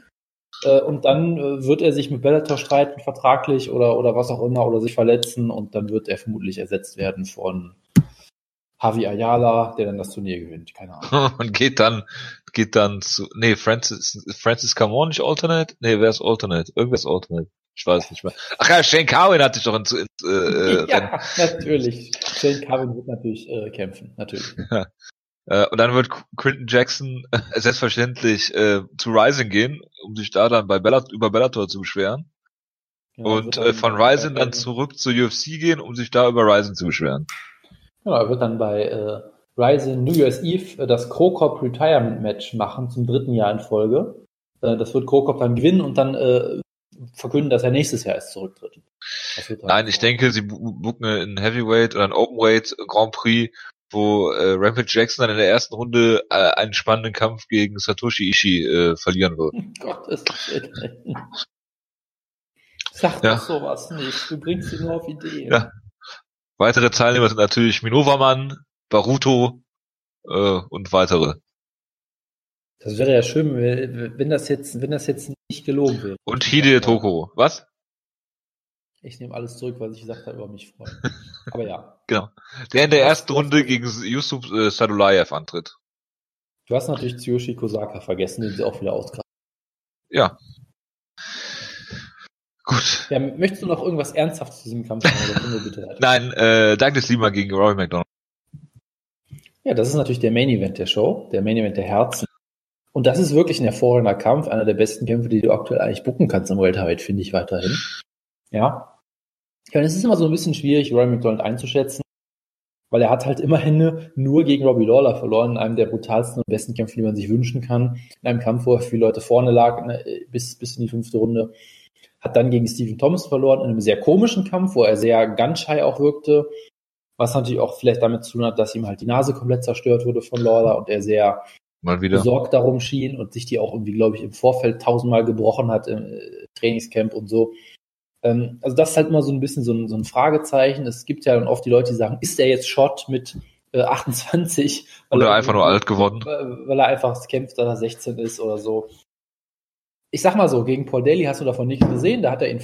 Äh, und dann äh, wird er sich mit Bellator streiten, vertraglich oder, oder was auch immer, oder sich verletzen und dann wird er vermutlich ersetzt werden von Javi Ayala, der dann das Turnier gewinnt. Keine Ahnung. [laughs] und geht dann, geht dann zu, nee, Francis, Francis Camon nicht Alternate? Nee, wer ist Alternate? Irgendwer ist Alternate. Ich weiß nicht mehr. Ach ja, Shane Carwin hatte ich doch ins äh, [laughs] Ja, natürlich. Shane Carwin wird natürlich äh, kämpfen, natürlich. Äh, und dann wird Quinton Jackson äh, selbstverständlich äh, zu Rising gehen, um sich da dann bei Bellat über Bellator zu beschweren. Genau, und äh, von Rising dann zurück zur UFC gehen, um sich da über Rising zu beschweren. Genau, er wird dann bei äh, Rising New Year's Eve äh, das Krokop Retirement Match machen zum dritten Jahr in Folge. Äh, das wird Krokop dann gewinnen und dann äh, verkünden, dass er nächstes Jahr erst zurücktritt. Nein, ich denke, sie buchen einen Heavyweight oder einen Openweight Grand Prix wo äh, Rampage Jackson dann in der ersten Runde äh, einen spannenden Kampf gegen Satoshi Ishii äh, verlieren wird. [laughs] Gottes Willen. Sag ja. doch sowas nicht. Du bringst sie nur auf Ideen. Ja. Weitere Teilnehmer sind natürlich Minowaman, Baruto äh, und weitere. Das wäre ja schön, wenn das jetzt, wenn das jetzt nicht gelogen wird. Und Hide Toko. Was? Ich nehme alles zurück, was ich gesagt habe, über mich freuen. Aber ja. Genau. Der in der ersten Runde gegen Yusuf äh, Sadulayev antritt. Du hast natürlich Tsuyoshi Kosaka vergessen, den sie auch wieder ausgraben. Ja. Gut. Ja, möchtest du noch irgendwas Ernsthaftes zu diesem Kampf sagen? Nein, äh, Douglas Lima gegen Roy McDonald. Ja, das ist natürlich der Main Event der Show, der Main Event der Herzen. Und das ist wirklich ein hervorragender Kampf, einer der besten Kämpfe, die du aktuell eigentlich bucken kannst im Welterweight, finde ich weiterhin. Ja, ja, es ist immer so ein bisschen schwierig, Roy McDonald einzuschätzen, weil er hat halt immerhin nur gegen Robbie Lawler verloren, in einem der brutalsten und besten Kämpfe, die man sich wünschen kann. In einem Kampf, wo er viele Leute vorne lag, ne, bis, bis in die fünfte Runde. Hat dann gegen Stephen Thomas verloren, in einem sehr komischen Kampf, wo er sehr gunschei auch wirkte. Was natürlich auch vielleicht damit zu tun hat, dass ihm halt die Nase komplett zerstört wurde von Lawler und er sehr Mal wieder. besorgt darum schien und sich die auch irgendwie, glaube ich, im Vorfeld tausendmal gebrochen hat im äh, Trainingscamp und so. Ähm, also das ist halt immer so ein bisschen so ein, so ein Fragezeichen. Es gibt ja dann oft die Leute, die sagen, ist der jetzt Shot mit äh, 28? Oder er, einfach nur alt geworden. Weil er einfach kämpft, dass er 16 ist oder so. Ich sag mal so, gegen Paul Daly hast du davon nichts gesehen. Da hat er ihn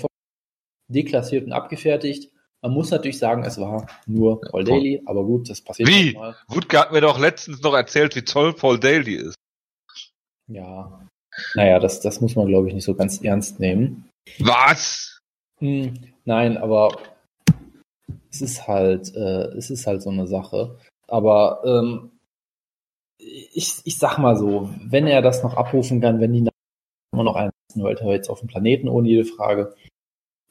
deklassiert und abgefertigt. Man muss natürlich sagen, es war nur Paul ja, Daly, aber gut, das passiert Wie? Mal. Wutke hat mir doch letztens noch erzählt, wie toll Paul Daly ist. Ja. Naja, das, das muss man, glaube ich, nicht so ganz ernst nehmen. Was? Hm, nein, aber es ist halt, äh, es ist halt so eine Sache. Aber ähm, ich, ich sag mal so, wenn er das noch abrufen kann, wenn die immer noch einen Welterweights auf dem Planeten, ohne jede Frage.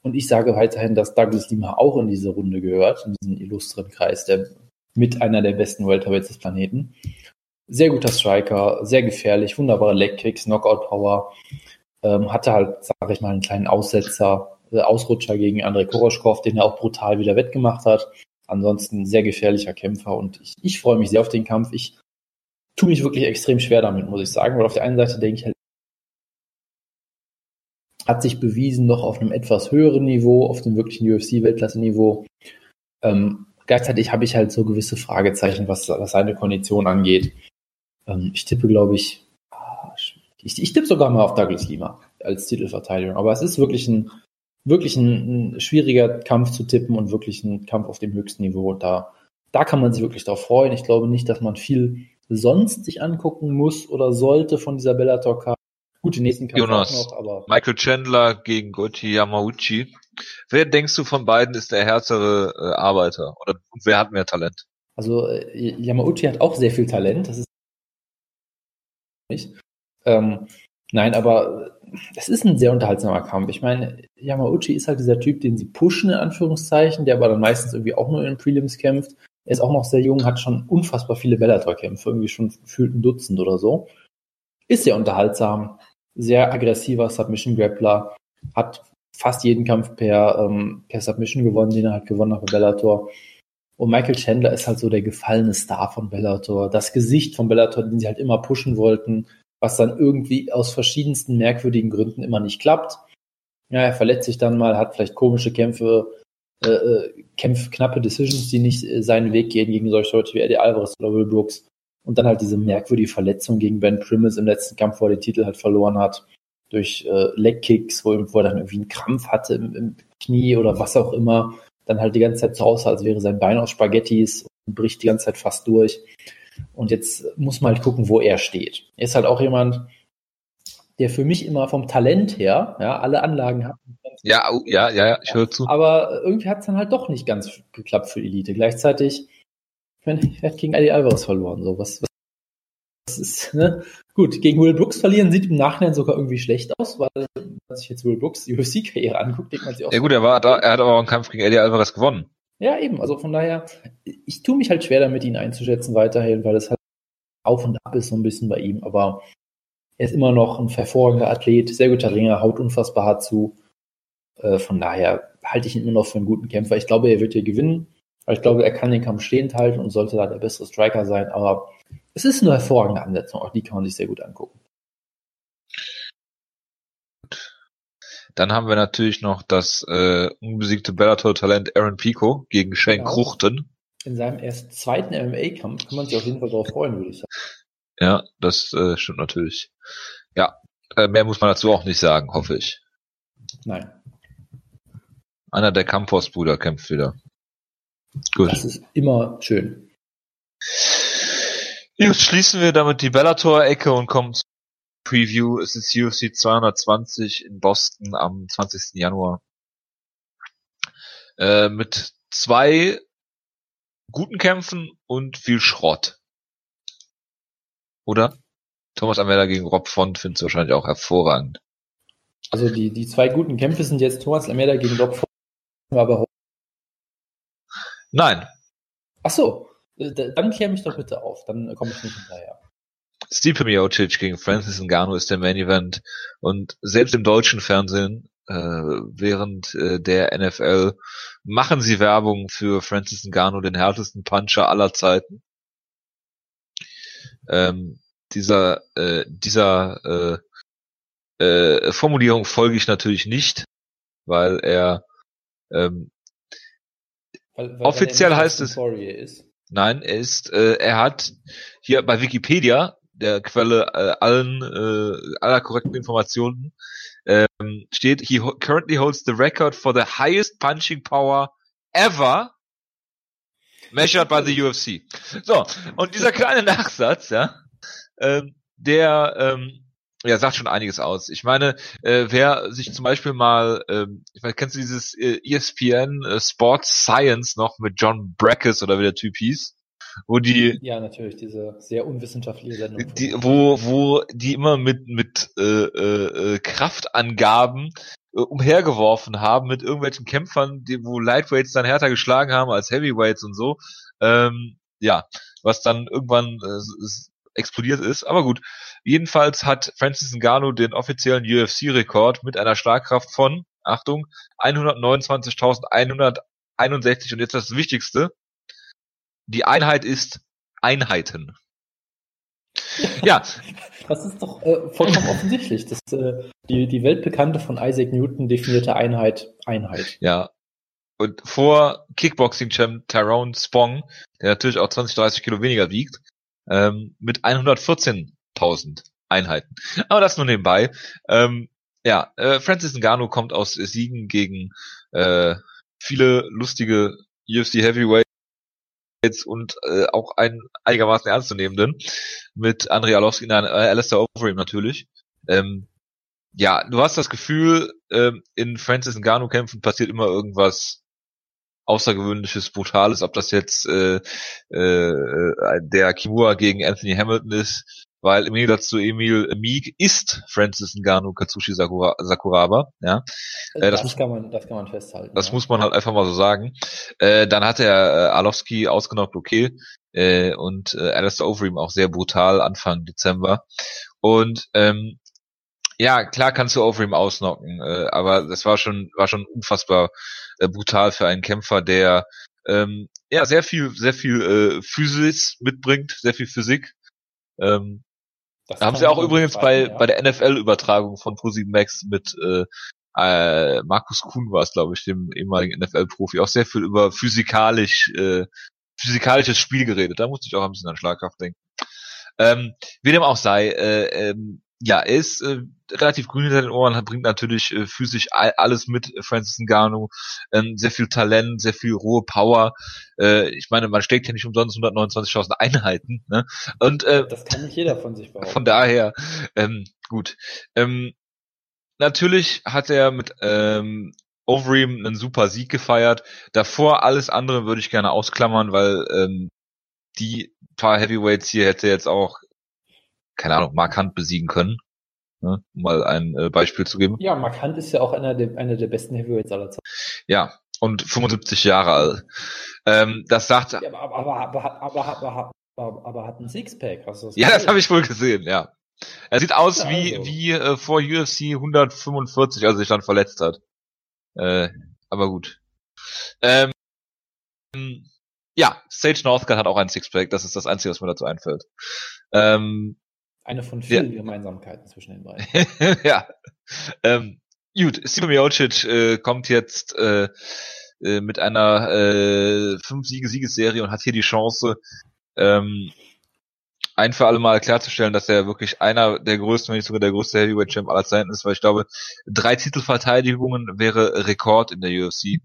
Und ich sage weiterhin, dass Douglas Lima auch in diese Runde gehört, in diesen illustren Kreis, der mit einer der besten Welterweights des Planeten. Sehr guter Striker, sehr gefährlich, wunderbare Legkicks, Knockout-Power. Ähm, hatte halt, sage ich mal, einen kleinen Aussetzer Ausrutscher gegen Andrei Koroschkov, den er auch brutal wieder wettgemacht hat. Ansonsten sehr gefährlicher Kämpfer und ich, ich freue mich sehr auf den Kampf. Ich tue mich wirklich extrem schwer damit, muss ich sagen, weil auf der einen Seite denke ich halt, hat sich bewiesen noch auf einem etwas höheren Niveau, auf dem wirklichen UFC-Weltklasse-Niveau. Ähm, gleichzeitig habe ich halt so gewisse Fragezeichen, was, was seine Kondition angeht. Ähm, ich tippe, glaube ich, ah, ich, ich tippe sogar mal auf Douglas Lima als Titelverteidigung. Aber es ist wirklich ein wirklich ein, ein, schwieriger Kampf zu tippen und wirklich ein Kampf auf dem höchsten Niveau. Da, da kann man sich wirklich darauf freuen. Ich glaube nicht, dass man viel sonst sich angucken muss oder sollte von dieser Bellator-Karte. Gut, die nächsten Kampf Jonas, noch, aber. Michael Chandler gegen Goichi Yamauchi. Wer denkst du von beiden ist der härtere äh, Arbeiter? Oder wer hat mehr Talent? Also äh, Yamauchi hat auch sehr viel Talent, das ist nicht. Ähm, nein, aber es ist ein sehr unterhaltsamer Kampf. Ich meine, Yamauchi ist halt dieser Typ, den sie pushen, in Anführungszeichen, der aber dann meistens irgendwie auch nur in den Prelims kämpft. Er ist auch noch sehr jung, hat schon unfassbar viele Bellator-Kämpfe, irgendwie schon gefühlt ein Dutzend oder so. Ist sehr unterhaltsam, sehr aggressiver Submission-Grappler, hat fast jeden Kampf per, ähm, per Submission gewonnen, den er halt gewonnen hat bei Bellator. Und Michael Chandler ist halt so der gefallene Star von Bellator, das Gesicht von Bellator, den sie halt immer pushen wollten, was dann irgendwie aus verschiedensten merkwürdigen Gründen immer nicht klappt. Ja, er verletzt sich dann mal, hat vielleicht komische Kämpfe, äh, äh Kämpfe, knappe Decisions, die nicht äh, seinen Weg gehen gegen solche Leute wie Eddie Alvarez oder Will Brooks. Und dann halt diese merkwürdige Verletzung gegen Ben Primus im letzten Kampf, wo er den Titel halt verloren hat, durch äh, Legkicks, wo, wo er dann irgendwie einen Krampf hatte im, im Knie oder was auch immer dann halt die ganze Zeit so aussah, als wäre sein Bein aus Spaghettis und bricht die ganze Zeit fast durch. Und jetzt muss man halt gucken, wo er steht. Er ist halt auch jemand, der für mich immer vom Talent her, ja, alle Anlagen hat. Ja, ja, ja, ja, ich höre zu. Aber irgendwie hat es dann halt doch nicht ganz geklappt für Elite. Gleichzeitig, ich meine, er hat gegen Eddie Alvarez verloren. So, was, was das ist, ne? Gut, gegen Will Brooks verlieren sieht im Nachhinein sogar irgendwie schlecht aus, weil, wenn man sich jetzt Will Brooks UFC-Karriere anguckt, denkt man sich auch. Ja gut, er war da, er hat aber auch einen Kampf gegen Eddie Alvarez gewonnen. Ja, eben. Also von daher, ich tue mich halt schwer damit, ihn einzuschätzen weiterhin, weil es halt auf und ab ist so ein bisschen bei ihm, aber er ist immer noch ein hervorragender Athlet, sehr guter Ringer, haut unfassbar hart zu. Äh, von daher halte ich ihn immer noch für einen guten Kämpfer. Ich glaube, er wird hier gewinnen. Aber ich glaube, er kann den Kampf stehend halten und sollte da der bessere Striker sein. Aber es ist eine hervorragende Ansetzung, auch die kann man sich sehr gut angucken. Dann haben wir natürlich noch das äh, unbesiegte Bellator-Talent Aaron Pico gegen Shane genau. Kruchten. In seinem erst zweiten MMA-Kampf kann man sich auf jeden Fall darauf freuen, würde ich sagen. Ja, das äh, stimmt natürlich. Ja, äh, mehr muss man dazu auch nicht sagen, hoffe ich. Nein. Einer der Campos-Brüder kämpft wieder. Gut. Das ist immer schön. Jetzt schließen wir damit die Bellator-Ecke und kommen Preview. Es ist UFC 220 in Boston am 20. Januar. Äh, mit zwei guten Kämpfen und viel Schrott. Oder? Thomas Amela gegen Rob Font findest du wahrscheinlich auch hervorragend. Also die, die zwei guten Kämpfe sind jetzt Thomas Amela gegen Rob Font, aber Nein. Ach so. Äh, dann klär mich doch bitte auf, dann komme ich nicht hinterher. Stipe Miocic gegen Francis Ngannou ist der Main Event und selbst im deutschen Fernsehen äh, während äh, der NFL machen sie Werbung für Francis Ngannou, den härtesten Puncher aller Zeiten. Ähm, dieser äh, dieser äh, äh, Formulierung folge ich natürlich nicht, weil er ähm, weil, weil offiziell heißt es. Nein, er ist, äh, er hat hier bei Wikipedia, der Quelle äh, allen äh, aller korrekten Informationen, ähm, steht, he currently holds the record for the highest punching power ever measured by the UFC. So, und dieser kleine [laughs] Nachsatz, ja, ähm, der ähm, ja, sagt schon einiges aus. Ich meine, äh, wer sich zum Beispiel mal, ähm, ich meine, kennst du dieses äh, ESPN äh, Sports Science noch mit John Brackes oder wie der Typ hieß? Wo die ja natürlich diese sehr unwissenschaftliche Sendung, die, wo wo die immer mit mit äh, äh, äh, Kraftangaben äh, umhergeworfen haben mit irgendwelchen Kämpfern, die wo Lightweights dann härter geschlagen haben als Heavyweights und so. Ähm, ja, was dann irgendwann äh, explodiert ist. Aber gut, jedenfalls hat Francis Ngannou den offiziellen UFC-Rekord mit einer Schlagkraft von, Achtung, 129.161 und jetzt das Wichtigste, die Einheit ist Einheiten. Ja. [laughs] Das ist doch äh, vollkommen offensichtlich. Das, äh, die, die weltbekannte von Isaac Newton definierte Einheit, Einheit. Ja. Und vor Kickboxing-Champ Tyrone Spong, der natürlich auch 20, 30 Kilo weniger wiegt, ähm, mit 114.000 Einheiten. Aber das nur nebenbei. Ähm, ja, äh, Francis Ngannou kommt aus Siegen gegen äh, viele lustige UFC Heavyweights und äh, auch einen einigermaßen ernstzunehmenden mit Andrei Arlovski, nein, äh, Alistair Overeem natürlich. Ähm, ja, du hast das Gefühl, ähm, in Francis Ngannou Kämpfen passiert immer irgendwas Außergewöhnliches, Brutales, ob das jetzt äh, äh, der Kimura gegen Anthony Hamilton ist, weil im Gegensatz zu Emil Meek ist Francis Ngannou Katsushi Sakura, Sakuraba, ja. Äh, das, das, kann man, das kann man festhalten. Das ja. muss man halt einfach mal so sagen. Äh, dann hat er äh, Alowski ausgenockt, okay, äh, und äh, Alistair Overeem auch sehr brutal Anfang Dezember. Und ähm, ja, klar kannst du Overeem ausnocken, äh, aber das war schon war schon unfassbar äh, brutal für einen Kämpfer, der ähm, ja sehr viel sehr viel äh, Physis mitbringt, sehr viel Physik. Ähm, das haben sie auch übrigens bei ja. bei der NFL-Übertragung von ProSieben Max mit äh, äh, Markus Kuhn war es, glaube ich, dem ehemaligen NFL-Profi, auch sehr viel über physikalisch äh, physikalisches Spiel geredet. Da musste ich auch ein bisschen an Schlagkraft denken. Ähm, wie dem auch sei, äh, ähm, ja, er ist äh, relativ grün hinter den Ohren, bringt natürlich äh, physisch all, alles mit, äh, Francis Ngannou, ähm, sehr viel Talent, sehr viel rohe Power. Äh, ich meine, man steckt ja nicht umsonst 129.000 Einheiten. Ne? Und äh, das kann nicht jeder von sich behaupten. Von daher, ähm, gut. Ähm, natürlich hat er mit ähm, Overeem einen super Sieg gefeiert. Davor alles andere würde ich gerne ausklammern, weil ähm, die paar Heavyweights hier hätte jetzt auch keine Ahnung, markant besiegen können. Ne, um mal ein äh, Beispiel zu geben. Ja, markant ist ja auch einer der, einer der besten Heavyweights aller Zeiten. Ja, und 75 Jahre alt. Ähm, das sagt. Ja, aber, aber, aber, aber, aber, aber, aber hat ein Sixpack. Hast du das ja, das habe ich wohl gesehen, ja. Er sieht aus ja, wie, also. wie äh, vor UFC 145, als er sich dann verletzt hat. Äh, aber gut. Ähm, ja, Sage Northcutt hat auch ein Sixpack, das ist das Einzige, was mir dazu einfällt. Ähm, eine von vielen ja. Gemeinsamkeiten zwischen den beiden. [laughs] ja. Ähm, gut, Stipe Miocic äh, kommt jetzt äh, äh, mit einer äh, fünf Siege Siegesserie und hat hier die Chance, ähm, ein für alle Mal klarzustellen, dass er wirklich einer der größten, wenn nicht sogar der größte Heavyweight Champ aller Zeiten ist, weil ich glaube, drei Titelverteidigungen wäre Rekord in der UFC,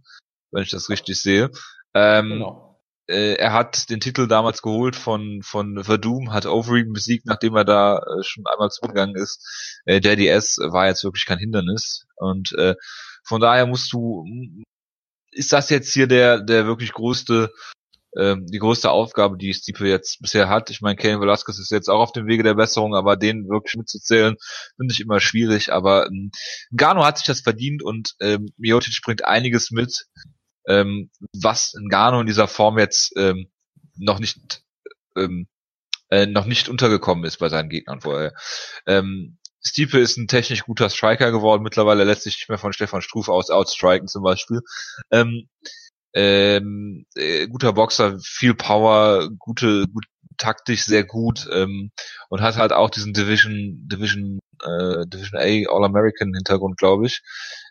wenn ich das richtig sehe. Ähm, genau äh, er hat den Titel damals geholt von von Verdum, hat Overeem besiegt, nachdem er da äh, schon einmal zugegangen ist. Äh, JDS war jetzt wirklich kein Hindernis und äh, von daher musst du ist das jetzt hier der der wirklich größte ähm, die größte Aufgabe, die Stipe jetzt bisher hat. Ich meine, Kane Velasquez ist jetzt auch auf dem Wege der Besserung, aber den wirklich mitzuzählen, finde ich immer schwierig. Aber ähm, Gano hat sich das verdient und ähm, Miocic bringt einiges mit ähm, was Ngannou in dieser Form jetzt ähm, noch nicht ähm, äh, noch nicht untergekommen ist bei seinen Gegnern vorher. Ähm, Stipe ist ein technisch guter Striker geworden. Mittlerweile lässt sich nicht mehr von Stefan Strufe aus outstriken zum Beispiel. Ähm, ähm, äh, guter Boxer, viel Power, gute, gut, taktisch sehr gut ähm, und hat halt auch diesen Division Division äh, Division A All American Hintergrund, glaube ich.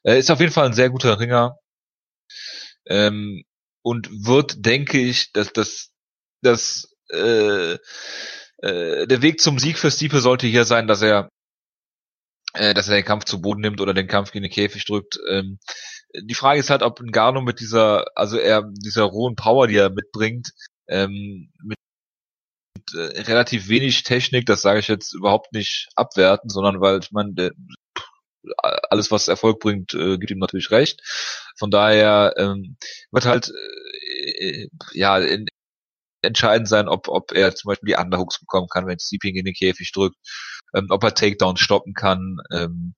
Äh, ist auf jeden Fall ein sehr guter Ringer ähm, und wird, denke ich, dass das, das äh, äh, der Weg zum Sieg für Stiepe sollte hier sein, dass er äh, dass er den Kampf zu Boden nimmt oder den Kampf gegen den Käfig drückt. Ähm, die Frage ist halt, ob Ngannou mit dieser, also er dieser rohen Power, die er mitbringt, ähm, mit äh, relativ wenig Technik, das sage ich jetzt überhaupt nicht abwerten, sondern weil ich meine, alles, was Erfolg bringt, äh, gibt ihm natürlich recht. Von daher ähm, wird halt äh, ja in, entscheidend sein, ob, ob er zum Beispiel die Underhooks bekommen kann, wenn Sleeping in den Käfig drückt, ähm, ob er Takedowns stoppen kann, ähm,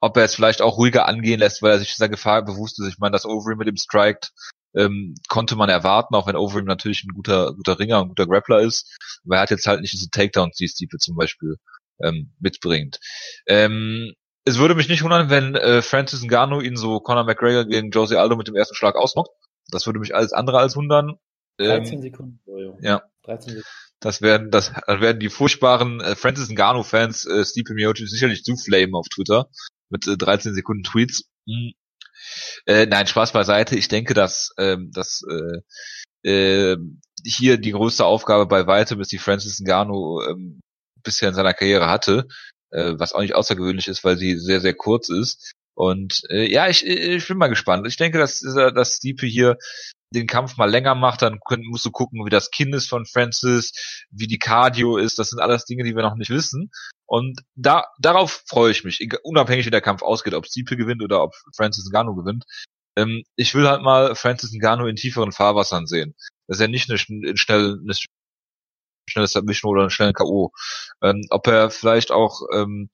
ob er es vielleicht auch ruhiger angehen lässt, weil er sich dieser Gefahr bewusst ist. Ich meine, dass Overeem mit dem Striked ähm, konnte man erwarten, auch wenn Overeem natürlich ein guter, guter Ringer und guter Grappler ist, aber er hat jetzt halt nicht diese Takedowns, die Stipe zum Beispiel ähm, mitbringt. Ähm, es würde mich nicht wundern, wenn äh, Francis Ngannou ihn so Conor McGregor gegen Jose Aldo mit dem ersten Schlag ausnockt. Das würde mich alles andere als wundern. Ähm, 13 Sekunden. Ja. 13 Sekunden. Das werden, das, das werden die furchtbaren äh, Francis Ngannou-Fans äh, Stipe Miocic sicherlich zuflamen auf Twitter mit äh, 13 Sekunden Tweets. Hm. Äh, nein, Spaß beiseite. Ich denke, dass, ähm, dass äh, äh, hier die größte Aufgabe bei weitem ist, die Francis Ngannou ähm, bisher in seiner Karriere hatte äh, was auch nicht außergewöhnlich ist, weil sie sehr, sehr kurz ist. Und äh, ja, ich, ich bin mal gespannt. Ich denke, dass, dass Stipe hier den Kampf mal länger macht, dann können, musst du gucken, wie das Kinn ist von Francis, wie die Cardio ist. Das sind alles Dinge, die wir noch nicht wissen. Und da, darauf freue ich mich, unabhängig wie der Kampf ausgeht, ob Stipe gewinnt oder ob Francis Ngannou gewinnt. Ähm, ich will halt mal Francis Ngannou in tieferen Fahrwassern sehen. Dass er nicht eine, schnell, eine schnelles Submission oder einen schnellen K.O. Ähm, ob er vielleicht auch ähm,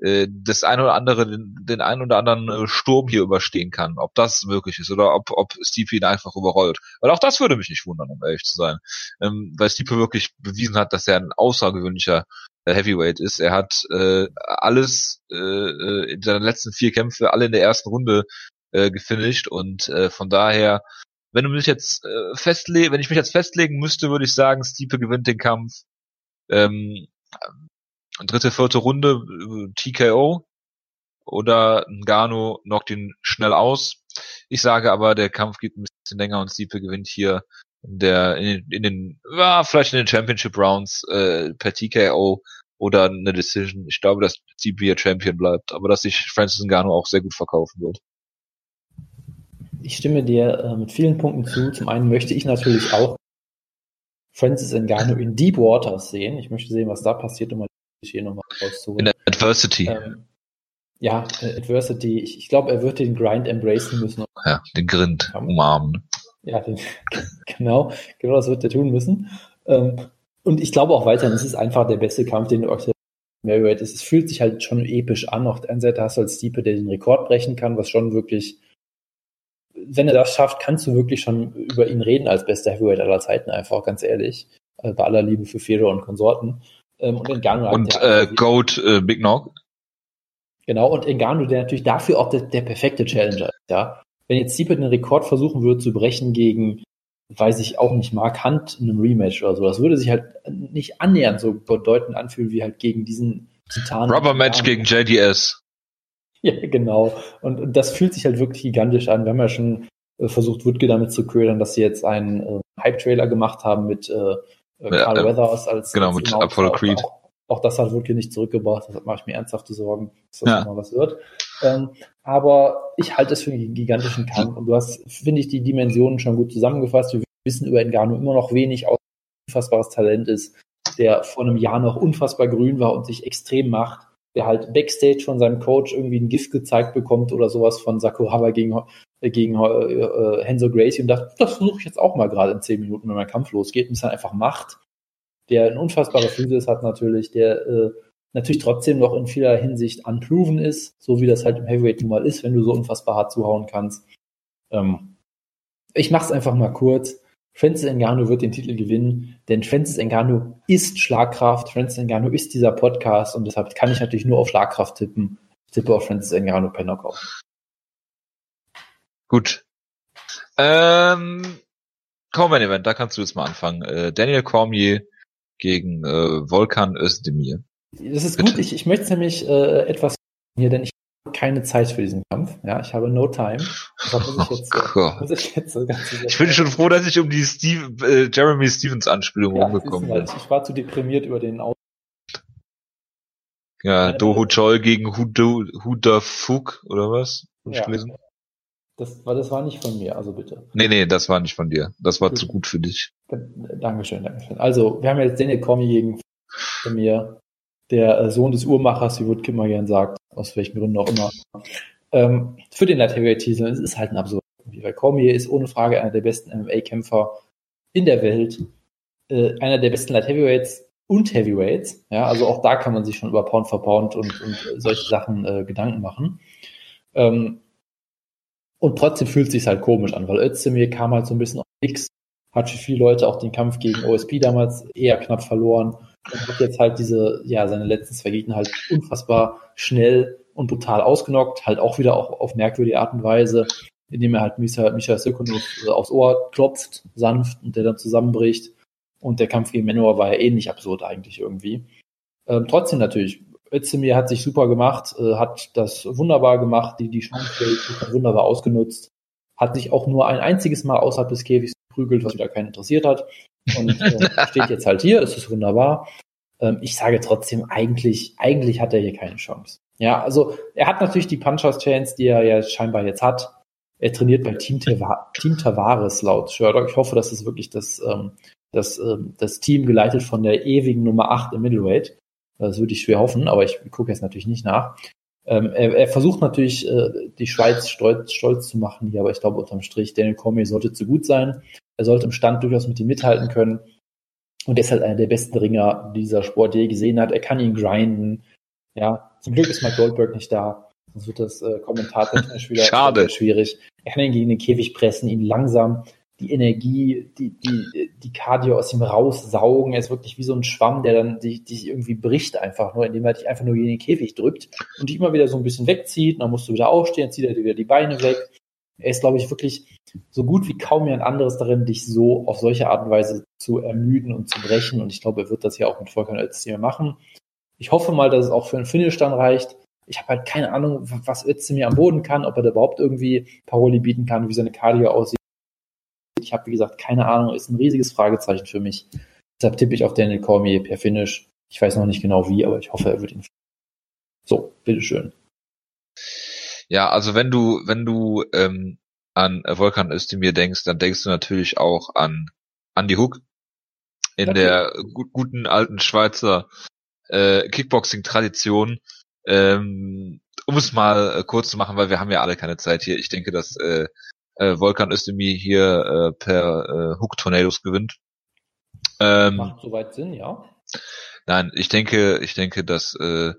äh, das eine oder andere, den, den einen oder anderen äh, Sturm hier überstehen kann, ob das möglich ist oder ob, ob Stipe ihn einfach überrollt. Weil auch das würde mich nicht wundern, um ehrlich zu sein. Ähm, weil Stipe wirklich bewiesen hat, dass er ein außergewöhnlicher äh, Heavyweight ist. Er hat äh, alles äh, äh, in seinen letzten vier Kämpfe alle in der ersten Runde äh, gefinisht und äh, von daher wenn du mich jetzt äh, festlegen, wenn ich mich jetzt festlegen müsste, würde ich sagen, Stipe gewinnt den Kampf. Ähm, dritte, vierte Runde äh, TKO oder Ngannou knockt ihn schnell aus. Ich sage aber, der Kampf geht ein bisschen länger und Stipe gewinnt hier in der in den, in den ja, vielleicht in den Championship Rounds äh, per TKO oder eine Decision. Ich glaube, dass Stipe hier Champion bleibt, aber dass sich Francis Ngannou auch sehr gut verkaufen wird. Ich stimme dir äh, mit vielen Punkten zu. Zum einen möchte ich natürlich auch Francis Ngannou in Deep Waters sehen. Ich möchte sehen, was da passiert, um mal hier nochmal rauszuholen. In Adversity. Ähm, ja, äh, Adversity. Ich, ich glaube, er wird den Grind embracen müssen. Ja, den Grind umarmen. Ja, den, [laughs] genau, genau das wird er tun müssen. Ähm, und ich glaube auch weiterhin, es ist einfach der beste Kampf, den du aktuell Marriott ist. Es fühlt sich halt schon episch an. Auf der einen Seite hast du als Stiepe, der den Rekord brechen kann, was schon wirklich wenn er das schafft, kannst du wirklich schon über ihn reden als bester Heavyweight aller Zeiten, einfach ganz ehrlich. Äh, bei aller Liebe für Fedor und Konsorten. Ähm, und Ngannou und äh, Goat äh, Big Nog. Genau, und Ngannou, der natürlich dafür auch der, der perfekte Challenger ist, ja. Wenn jetzt Siepert einen Rekord versuchen würde zu brechen gegen, weiß ich auch nicht, Mark Hunt in einem Rematch oder so, das würde sich halt nicht annähernd so bedeutend anfühlen wie halt gegen diesen Titan. Rubber Match gegen JDS. [laughs] Ja, genau. Und, und, das fühlt sich halt wirklich gigantisch an. Wir haben ja schon äh, versucht, Woodke damit zu ködern, dass sie jetzt einen äh, Hype-Trailer gemacht haben mit äh, äh Carl ja, Weathers als Genau, als mit Apollo Creed. Auch, auch, das hat Woodke nicht zurückgebracht. Das mache ich mir ernsthafte Sorgen, dass das ja. mal was wird. Ähm, aber ich halte es für einen gigantischen Kampf. Und du hast, finde ich, die Dimensionen schon gut zusammengefasst. Wir wissen über Engano immer noch wenig, aus unfassbares Talent ist, der vor einem Jahr noch unfassbar grün war und sich extrem macht der halt Backstage von seinem Coach irgendwie ein Gift gezeigt bekommt oder sowas von Sakuraba gegen, äh, gegen äh, äh, Henzo Gracie und dachte, das versuche ich jetzt auch mal gerade in zehn Minuten, wenn mein Kampf losgeht und es dann einfach macht. Der ein unfassbarer Physis hat natürlich, der äh, natürlich trotzdem noch in vieler Hinsicht unproven ist, so wie das halt im Heavyweight nun mal ist, wenn du so unfassbar hart zuhauen kannst. Ähm, ich mach's einfach mal kurz. Francis Ngannou wird den Titel gewinnen, denn Francis Ngannou ist Schlagkraft. Francis Ngannou ist dieser Podcast und deshalb kann ich natürlich nur auf Schlagkraft tippen. Ich tippe auf Francis Ngannou per Knockout. Gut. Ähm, Common Event, da kannst du jetzt mal anfangen. Äh, Daniel Cormier gegen äh, Volkan Özdemir. Das ist Bitte. gut. Ich, ich möchte nämlich äh, etwas hier, denn ich keine Zeit für diesen Kampf. Ja, ich habe no time. Oh ich, jetzt, oh ich, jetzt so ich bin schon froh, dass ich um die Steve, äh, Jeremy Stevens Anspielung ja, rumgekommen bin. Halt, ich war zu deprimiert über den Aus Ja, Doho Choi gegen Huda, Huda Fuk oder was? Ja, das war, das war nicht von mir, also bitte. Nee, nee, das war nicht von dir. Das war gut. zu gut für dich. Dankeschön, Dankeschön. Also, wir haben jetzt Daniel Comey gegen mir, der äh, Sohn des Uhrmachers, wie Wood gern sagt aus welchen Gründen auch immer. Ähm, für den Light Heavyweight Titel es ist halt ein absurd. Weil Cormier ist ohne Frage einer der besten MMA-Kämpfer in der Welt, äh, einer der besten Light Heavyweights und Heavyweights. Ja, also auch da kann man sich schon über Pound for Pound und, und solche Sachen äh, Gedanken machen. Ähm, und trotzdem fühlt es sich halt komisch an, weil Özdemir kam halt so ein bisschen auf nix, hat für viele Leute auch den Kampf gegen OSP damals eher knapp verloren und hat jetzt halt diese, ja, seine letzten zwei Gegner halt unfassbar schnell und brutal ausgenockt, halt auch wieder auch auf merkwürdige Art und Weise, indem er halt Misha, Misha Sirkunov aufs Ohr klopft, sanft, und der dann zusammenbricht. Und der Kampf gegen Menor war ja ähnlich absurd eigentlich irgendwie. Ähm, trotzdem natürlich, Özdemir hat sich super gemacht, äh, hat das wunderbar gemacht, die, die Chance wunderbar ausgenutzt, hat sich auch nur ein einziges Mal außerhalb des Käfigs geprügelt, was wieder keinen interessiert hat. Und äh, [laughs] steht jetzt halt hier, es ist wunderbar. Ähm, ich sage trotzdem, eigentlich, eigentlich hat er hier keine Chance. Ja, also er hat natürlich die Punchers-Chance, die er ja scheinbar jetzt hat. Er trainiert bei Team, Tava Team Tavares laut Sherlock. Ich hoffe, das ist wirklich das, ähm, das, ähm, das Team geleitet von der ewigen Nummer 8 im Middleweight. Das würde ich schwer hoffen, aber ich gucke jetzt natürlich nicht nach. Ähm, er, er, versucht natürlich, äh, die Schweiz stolz, stolz zu machen hier, aber ich glaube unterm Strich, Daniel Cormier sollte zu gut sein. Er sollte im Stand durchaus mit ihm mithalten können. Und er ist halt einer der besten Ringer, die dieser Sport je gesehen hat. Er kann ihn grinden. Ja, zum Glück ist Mike Goldberg nicht da. Sonst wird das äh, kommentatortechnisch wieder Schade. schwierig. Er kann ihn gegen den Käfig pressen, ihn langsam die Energie, die, die, die Cardio aus ihm raussaugen. Er ist wirklich wie so ein Schwamm, der dann dich, dich irgendwie bricht einfach nur, indem er dich einfach nur gegen den Käfig drückt und dich immer wieder so ein bisschen wegzieht. Dann musst du wieder aufstehen, zieht er dir wieder die Beine weg. Er ist, glaube ich, wirklich so gut wie kaum jemand anderes darin, dich so auf solche Art und Weise zu ermüden und zu brechen. Und ich glaube, er wird das ja auch mit Volkan Özdemir machen. Ich hoffe mal, dass es auch für einen Finish dann reicht. Ich habe halt keine Ahnung, was Özdemir am Boden kann, ob er da überhaupt irgendwie Paroli bieten kann, wie seine Cardio aussieht. Ich habe, wie gesagt, keine Ahnung, ist ein riesiges Fragezeichen für mich. Deshalb tippe ich auf Daniel Cormier per Finish. Ich weiß noch nicht genau wie, aber ich hoffe, er wird ihn. So, bitteschön. Ja, also wenn du, wenn du ähm, an Volkan Özdemir denkst, dann denkst du natürlich auch an Andy Hook in okay. der gu guten alten Schweizer äh, Kickboxing-Tradition. Ähm, um es mal äh, kurz zu machen, weil wir haben ja alle keine Zeit hier. Ich denke, dass äh, äh, Volkan Özdemir hier äh, per äh, Hook Tornadoes gewinnt. Ähm, Macht soweit Sinn, ja. Nein, ich denke, ich denke, dass äh,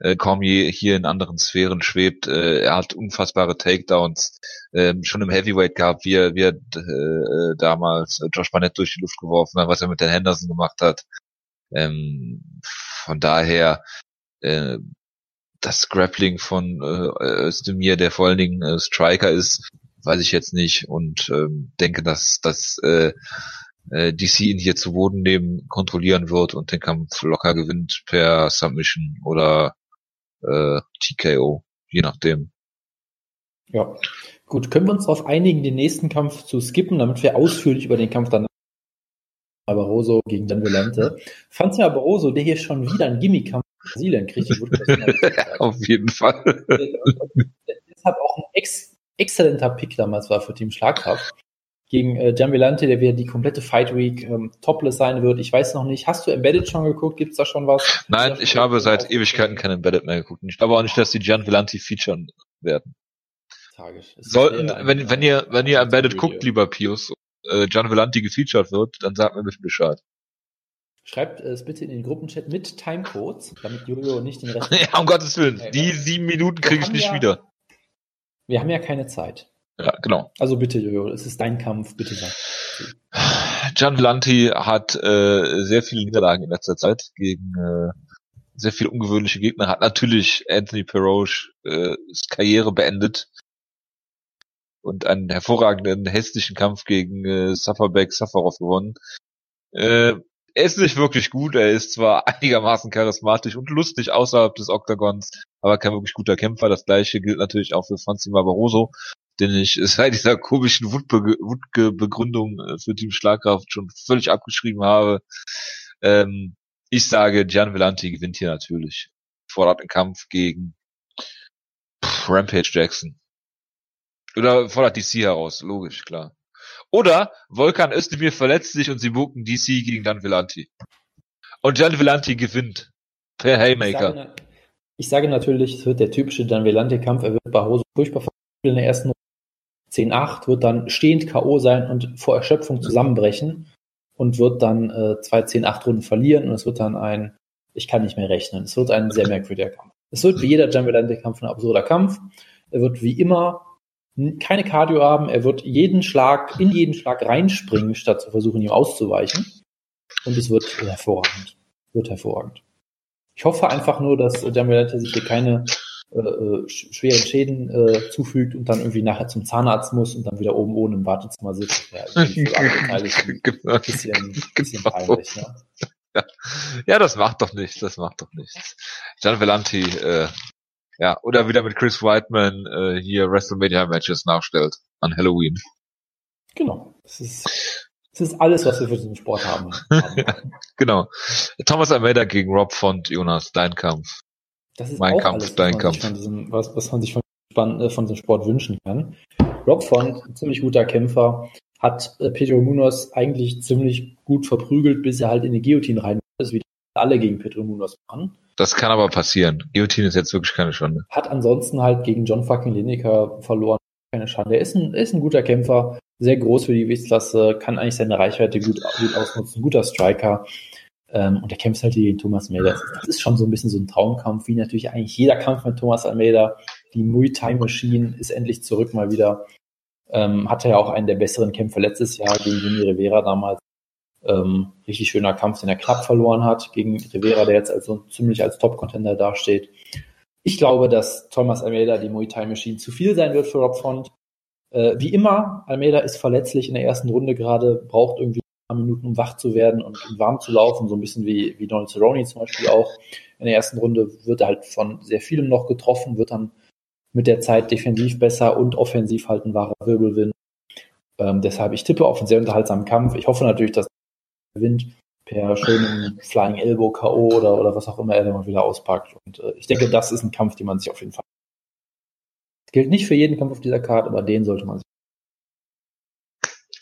äh, Cormier hier in anderen Sphären schwebt. Äh, er hat unfassbare Takedowns äh, schon im Heavyweight gehabt, wie er, wie er äh, damals Josh Barnett durch die Luft geworfen hat, was er mit Dan Henderson gemacht hat. Ähm, von daher äh, das Grappling von äh, Özdemir, der vor allen Dingen äh, Striker ist, weiß ich jetzt nicht und ähm, denke, dass, dass äh, äh DC ihn hier zu Boden nehmen, kontrollieren wird und den Kampf locker gewinnt per Submission oder äh, TKO, je nachdem. Ja, gut. Können wir uns darauf einigen, den nächsten Kampf zu skippen, damit wir ausführlich über den Kampf dann Barroso gegen Dan Volante. Franz Barroso, der hier schon wieder einen Gimmick-Kampf in Brasilien kriegt, [laughs] Auf jeden Fall. [laughs] Deshalb auch ein ex exzellenter Pick damals war für Team Schlagkraft. Gegen äh, Jambilante, der wieder die komplette Fight Week ähm, topless sein wird. Ich weiß noch nicht. Hast du Embedded schon geguckt? Gibt's da schon was? Nein, ich habe seit Ewigkeiten kein Embedded mehr geguckt. Ich glaube auch nicht, dass die Gianvillanti featuren werden. Tragisch. Sollten, wenn, wenn ihr, wenn ihr Embedded guckt, lieber Pius, äh, Gianvillanti gefeatured wird, dann sagt mir bitte Bescheid. Schreibt es bitte in den Gruppenchat mit Timecodes, damit Jojo nicht den Rest. [laughs] ja, um Gottes Willen. Die sieben Minuten kriege ich nicht ja, wieder. Wir haben ja keine Zeit. Ja, genau. Also bitte, Jojo, es ist dein Kampf, bitte sag. Gian Vlanti hat äh, sehr viele Niederlagen in letzter Zeit gegen äh, sehr viele ungewöhnliche Gegner. Hat natürlich Anthony Peroche äh, Karriere beendet und einen hervorragenden hässlichen Kampf gegen äh, Safarbeck Safarov gewonnen. Äh, er ist nicht wirklich gut, er ist zwar [laughs] einigermaßen charismatisch und lustig außerhalb des Oktagons, aber kein wirklich guter Kämpfer. Das gleiche gilt natürlich auch für Franzi Barbaroso, den ich [laughs] seit dieser komischen Wutbegründung äh, für Team Schlagkraft schon völlig abgeschrieben habe. Ähm, ich sage, Gian Vellanti gewinnt hier natürlich. Fordert einen Kampf gegen Rampage Jackson. Oder fordert DC heraus, logisch, klar. Oder Volkan Özdemir verletzt sich und sie buchen DC gegen Gian Vellanti. Und Gian Vellanti gewinnt. Per Haymaker. Ich sage, ich sage natürlich, es wird der typische Gian Vellanti-Kampf. Er wird bei Hose furchtbar in der ersten 10-8, wird dann stehend K.O. sein und vor Erschöpfung zusammenbrechen und wird dann äh, zwei 10-8 Runden verlieren und es wird dann ein, ich kann nicht mehr rechnen, es wird ein sehr merkwürdiger Kampf. Es wird wie jeder Jambalante-Kampf ein absurder Kampf. Er wird wie immer keine Cardio haben, er wird jeden Schlag, in jeden Schlag reinspringen, statt zu versuchen, ihm auszuweichen. Und es wird hervorragend. Wird hervorragend. Ich hoffe einfach nur, dass Jambalante sich hier keine äh, äh schweren Schäden äh, zufügt und dann irgendwie nachher zum Zahnarzt muss und dann wieder oben ohne im Wartezimmer sitzt. Ja, [laughs] genau. bisschen, [laughs] bisschen peinlich, ne? Ja. ja, das macht doch nichts, das macht doch nichts. Gian Vellanti, äh, ja, oder wieder mit Chris Whiteman äh, hier WrestleMania Matches nachstellt an Halloween. Genau. Das ist, das ist alles, was wir für diesen Sport haben. [laughs] genau. Thomas Almeida gegen Rob Font, Jonas, dein Kampf. Das ist mein Kampf, alles, dein Kampf. Diesem, was, was, man sich von, äh, von diesem Sport wünschen kann. Rob Font, ein ziemlich guter Kämpfer, hat äh, Pedro Munoz eigentlich ziemlich gut verprügelt, bis er halt in die Guillotine rein ist, wie alle gegen Pedro Munoz machen. Das kann aber passieren. Guillotine ist jetzt wirklich keine Schande. Hat ansonsten halt gegen John fucking Lineker verloren. Keine Schande. Er ist ein, ist ein guter Kämpfer, sehr groß für die Gewichtsklasse, kann eigentlich seine Reichweite gut, gut ausnutzen, guter Striker. Ähm, und er kämpft halt gegen Thomas Almeida. Das ist schon so ein bisschen so ein Traumkampf, wie natürlich eigentlich jeder Kampf mit Thomas Almeida. Die Muay Thai Machine ist endlich zurück mal wieder. Ähm, hatte ja auch einen der besseren Kämpfe letztes Jahr gegen Jimmy Rivera damals. Ähm, richtig schöner Kampf, den er knapp verloren hat gegen Rivera, der jetzt also ziemlich als Top-Contender dasteht. Ich glaube, dass Thomas Almeida die Muay Thai Machine zu viel sein wird für Rob Font. Äh, wie immer, Almeida ist verletzlich in der ersten Runde gerade, braucht irgendwie ein paar Minuten, um wach zu werden und warm zu laufen, so ein bisschen wie, wie Donald Cerrone zum Beispiel auch. In der ersten Runde wird er halt von sehr vielem noch getroffen, wird dann mit der Zeit defensiv besser und offensiv halt ein wahrer Wirbelwind. Ähm, deshalb, ich tippe auf einen sehr unterhaltsamen Kampf. Ich hoffe natürlich, dass gewinnt per schönem Flying Elbow K.O. oder, oder was auch immer er dann mal wieder auspackt. Und äh, ich denke, das ist ein Kampf, den man sich auf jeden Fall. Das gilt nicht für jeden Kampf auf dieser Karte, aber den sollte man sich.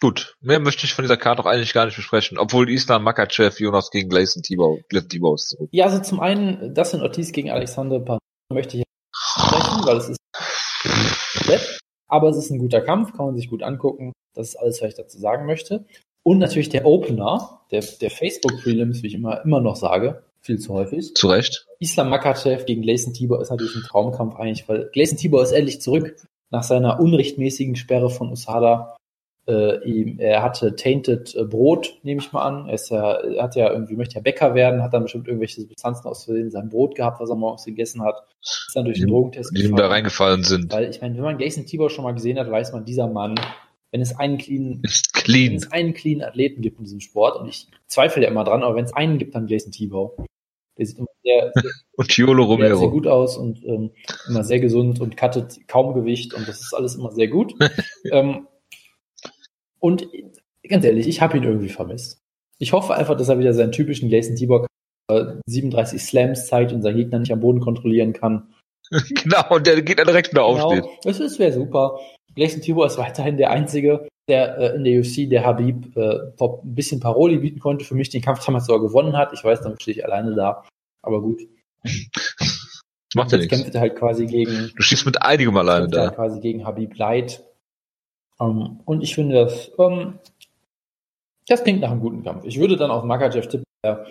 Gut, mehr möchte ich von dieser Karte auch eigentlich gar nicht besprechen, obwohl Islam Makachev Jonas gegen Gleison Tibau, Glenn ist zurück. Ja, also zum einen, das in Ortiz gegen Alexander Pan möchte ich sprechen, weil es ist nett, aber es ist ein guter Kampf, kann man sich gut angucken. Das ist alles, was ich dazu sagen möchte. Und natürlich der Opener, der, der Facebook Prelims, wie ich immer, immer noch sage, viel zu häufig. Zu Recht. Islam Makachev gegen Gleison Tibor ist natürlich ein Traumkampf eigentlich, weil Gleison Tibor ist endlich zurück nach seiner unrechtmäßigen Sperre von Usada. Äh, ihm, er hatte Tainted äh, Brot, nehme ich mal an. Er, ist ja, er hat ja irgendwie, möchte ja Bäcker werden, hat dann bestimmt irgendwelche Substanzen aus Versehen in seinem Brot gehabt, was er morgens gegessen hat. Ist dann durch den Drogentest Die ihm da reingefallen sind. Weil ich meine, wenn man Gleison Tibor schon mal gesehen hat, weiß man, dieser Mann, wenn es einen clean, Ist wenn clean. es einen clean Athleten gibt in diesem Sport, und ich zweifle ja immer dran, aber wenn es einen gibt, dann Jason Tebow. Der sieht immer sehr, [laughs] sehr, Und Chiolo sehr, gut aus und ähm, immer sehr gesund und cuttet kaum Gewicht und das ist alles immer sehr gut. [laughs] ähm, und ganz ehrlich, ich habe ihn irgendwie vermisst. Ich hoffe einfach, dass er wieder seinen typischen Jason Tebow äh, 37 Slams zeigt und seinen Gegner nicht am Boden kontrollieren kann. [laughs] genau, und der geht dann direkt wieder aufsteht. Genau, das ist- wäre super. Gleison Tibor ist weiterhin der Einzige, der äh, in der UFC, der Habib äh, top ein bisschen Paroli bieten konnte. Für mich den Kampf damals sogar gewonnen hat. Ich weiß, damit stehe ich alleine da. Aber gut. Das macht ja nichts. kämpft halt quasi gegen, Du schießt mit einigem alleine er halt da. quasi gegen Habib Light. Ähm, und ich finde das, ähm, das klingt nach einem guten Kampf. Ich würde dann auf Makachev tippen. Ja.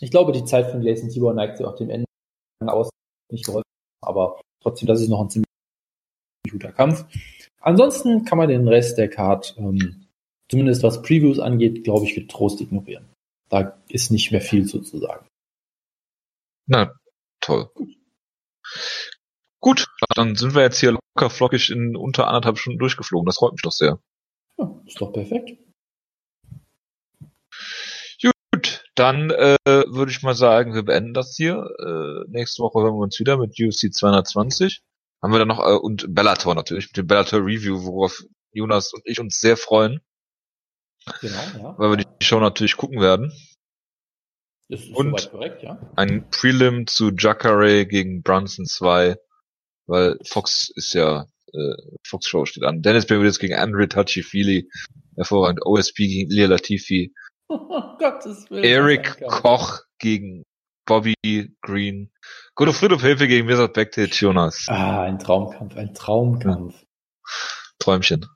Ich glaube, die Zeit von Gleison Tibor neigt sich auch dem Ende aus. Nicht geholfen, aber trotzdem, das ist noch ein ziemlich guter Kampf. Ansonsten kann man den Rest der Card, ähm, zumindest was Previews angeht, glaube ich, getrost ignorieren. Da ist nicht mehr viel zu, zu sagen. Na, toll. Gut, dann sind wir jetzt hier locker flockig in unter anderthalb Stunden durchgeflogen. Das freut mich doch sehr. Ja, ist doch perfekt. Gut, dann äh, würde ich mal sagen, wir beenden das hier. Äh, nächste Woche hören wir uns wieder mit UFC 220. Haben wir dann noch, äh, und Bellator natürlich, mit dem Bellator Review, worauf Jonas und ich uns sehr freuen, Genau, ja. weil wir die Show natürlich gucken werden. Das ist Und- korrekt, ja. Ein Prelim zu Jacare gegen Brunson 2, weil Fox ist ja, äh, Fox Show steht an. Dennis Benavides gegen Andre Touchy-Feely, hervorragend. OSP gegen Lia Latifi. [laughs] Gottes Willen. Eric. Koch gegen Bobby Green. Godo Friedhof Hilfe gegen Mirsad Bektic, Jonas. Ah, ein Traumkampf, ein Traumkampf. Träumchen.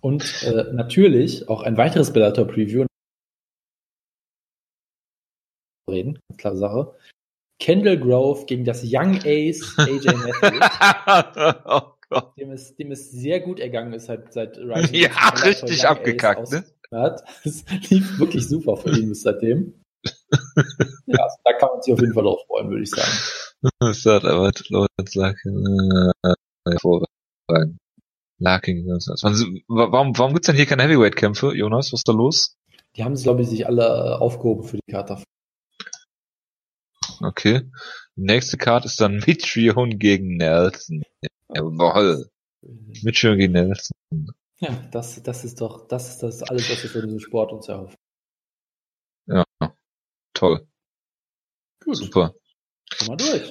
Und äh, natürlich auch ein weiteres Bellator-Preview. Reden, klare Sache. Kendall Grove gegen das Young Ace AJ [laughs] Matthews, oh Gott. dem es, dem es sehr gut ergangen ist, seit, seit [laughs] Rising Ja, richtig abgekackt, ne? hat. Es [laughs] lief wirklich super für ihn bis seitdem. Ja, also da kann man sich auf jeden Fall drauf freuen, würde ich sagen. Das hat aber Lawrence Larkin, äh, hervorragend. Larkin, warum, warum gibt's denn hier keine Heavyweight-Kämpfe, Jonas? Was ist da los? Die haben es, glaube ich, sich alle aufgehoben für die Karte. Okay. Die nächste Card ist dann [laughs] Mitrion gegen Nelson. Jawohl. Mitrion gegen Nelson. Ja, das, das ist doch, das ist das alles, was wir von diesem Sport uns erhoffen. Toll. Gut, Super. mal durch.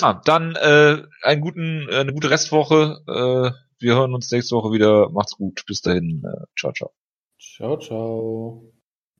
Ja, dann äh, einen guten, äh, eine gute Restwoche. Äh, wir hören uns nächste Woche wieder. Macht's gut. Bis dahin. Äh, ciao, ciao. Ciao, ciao.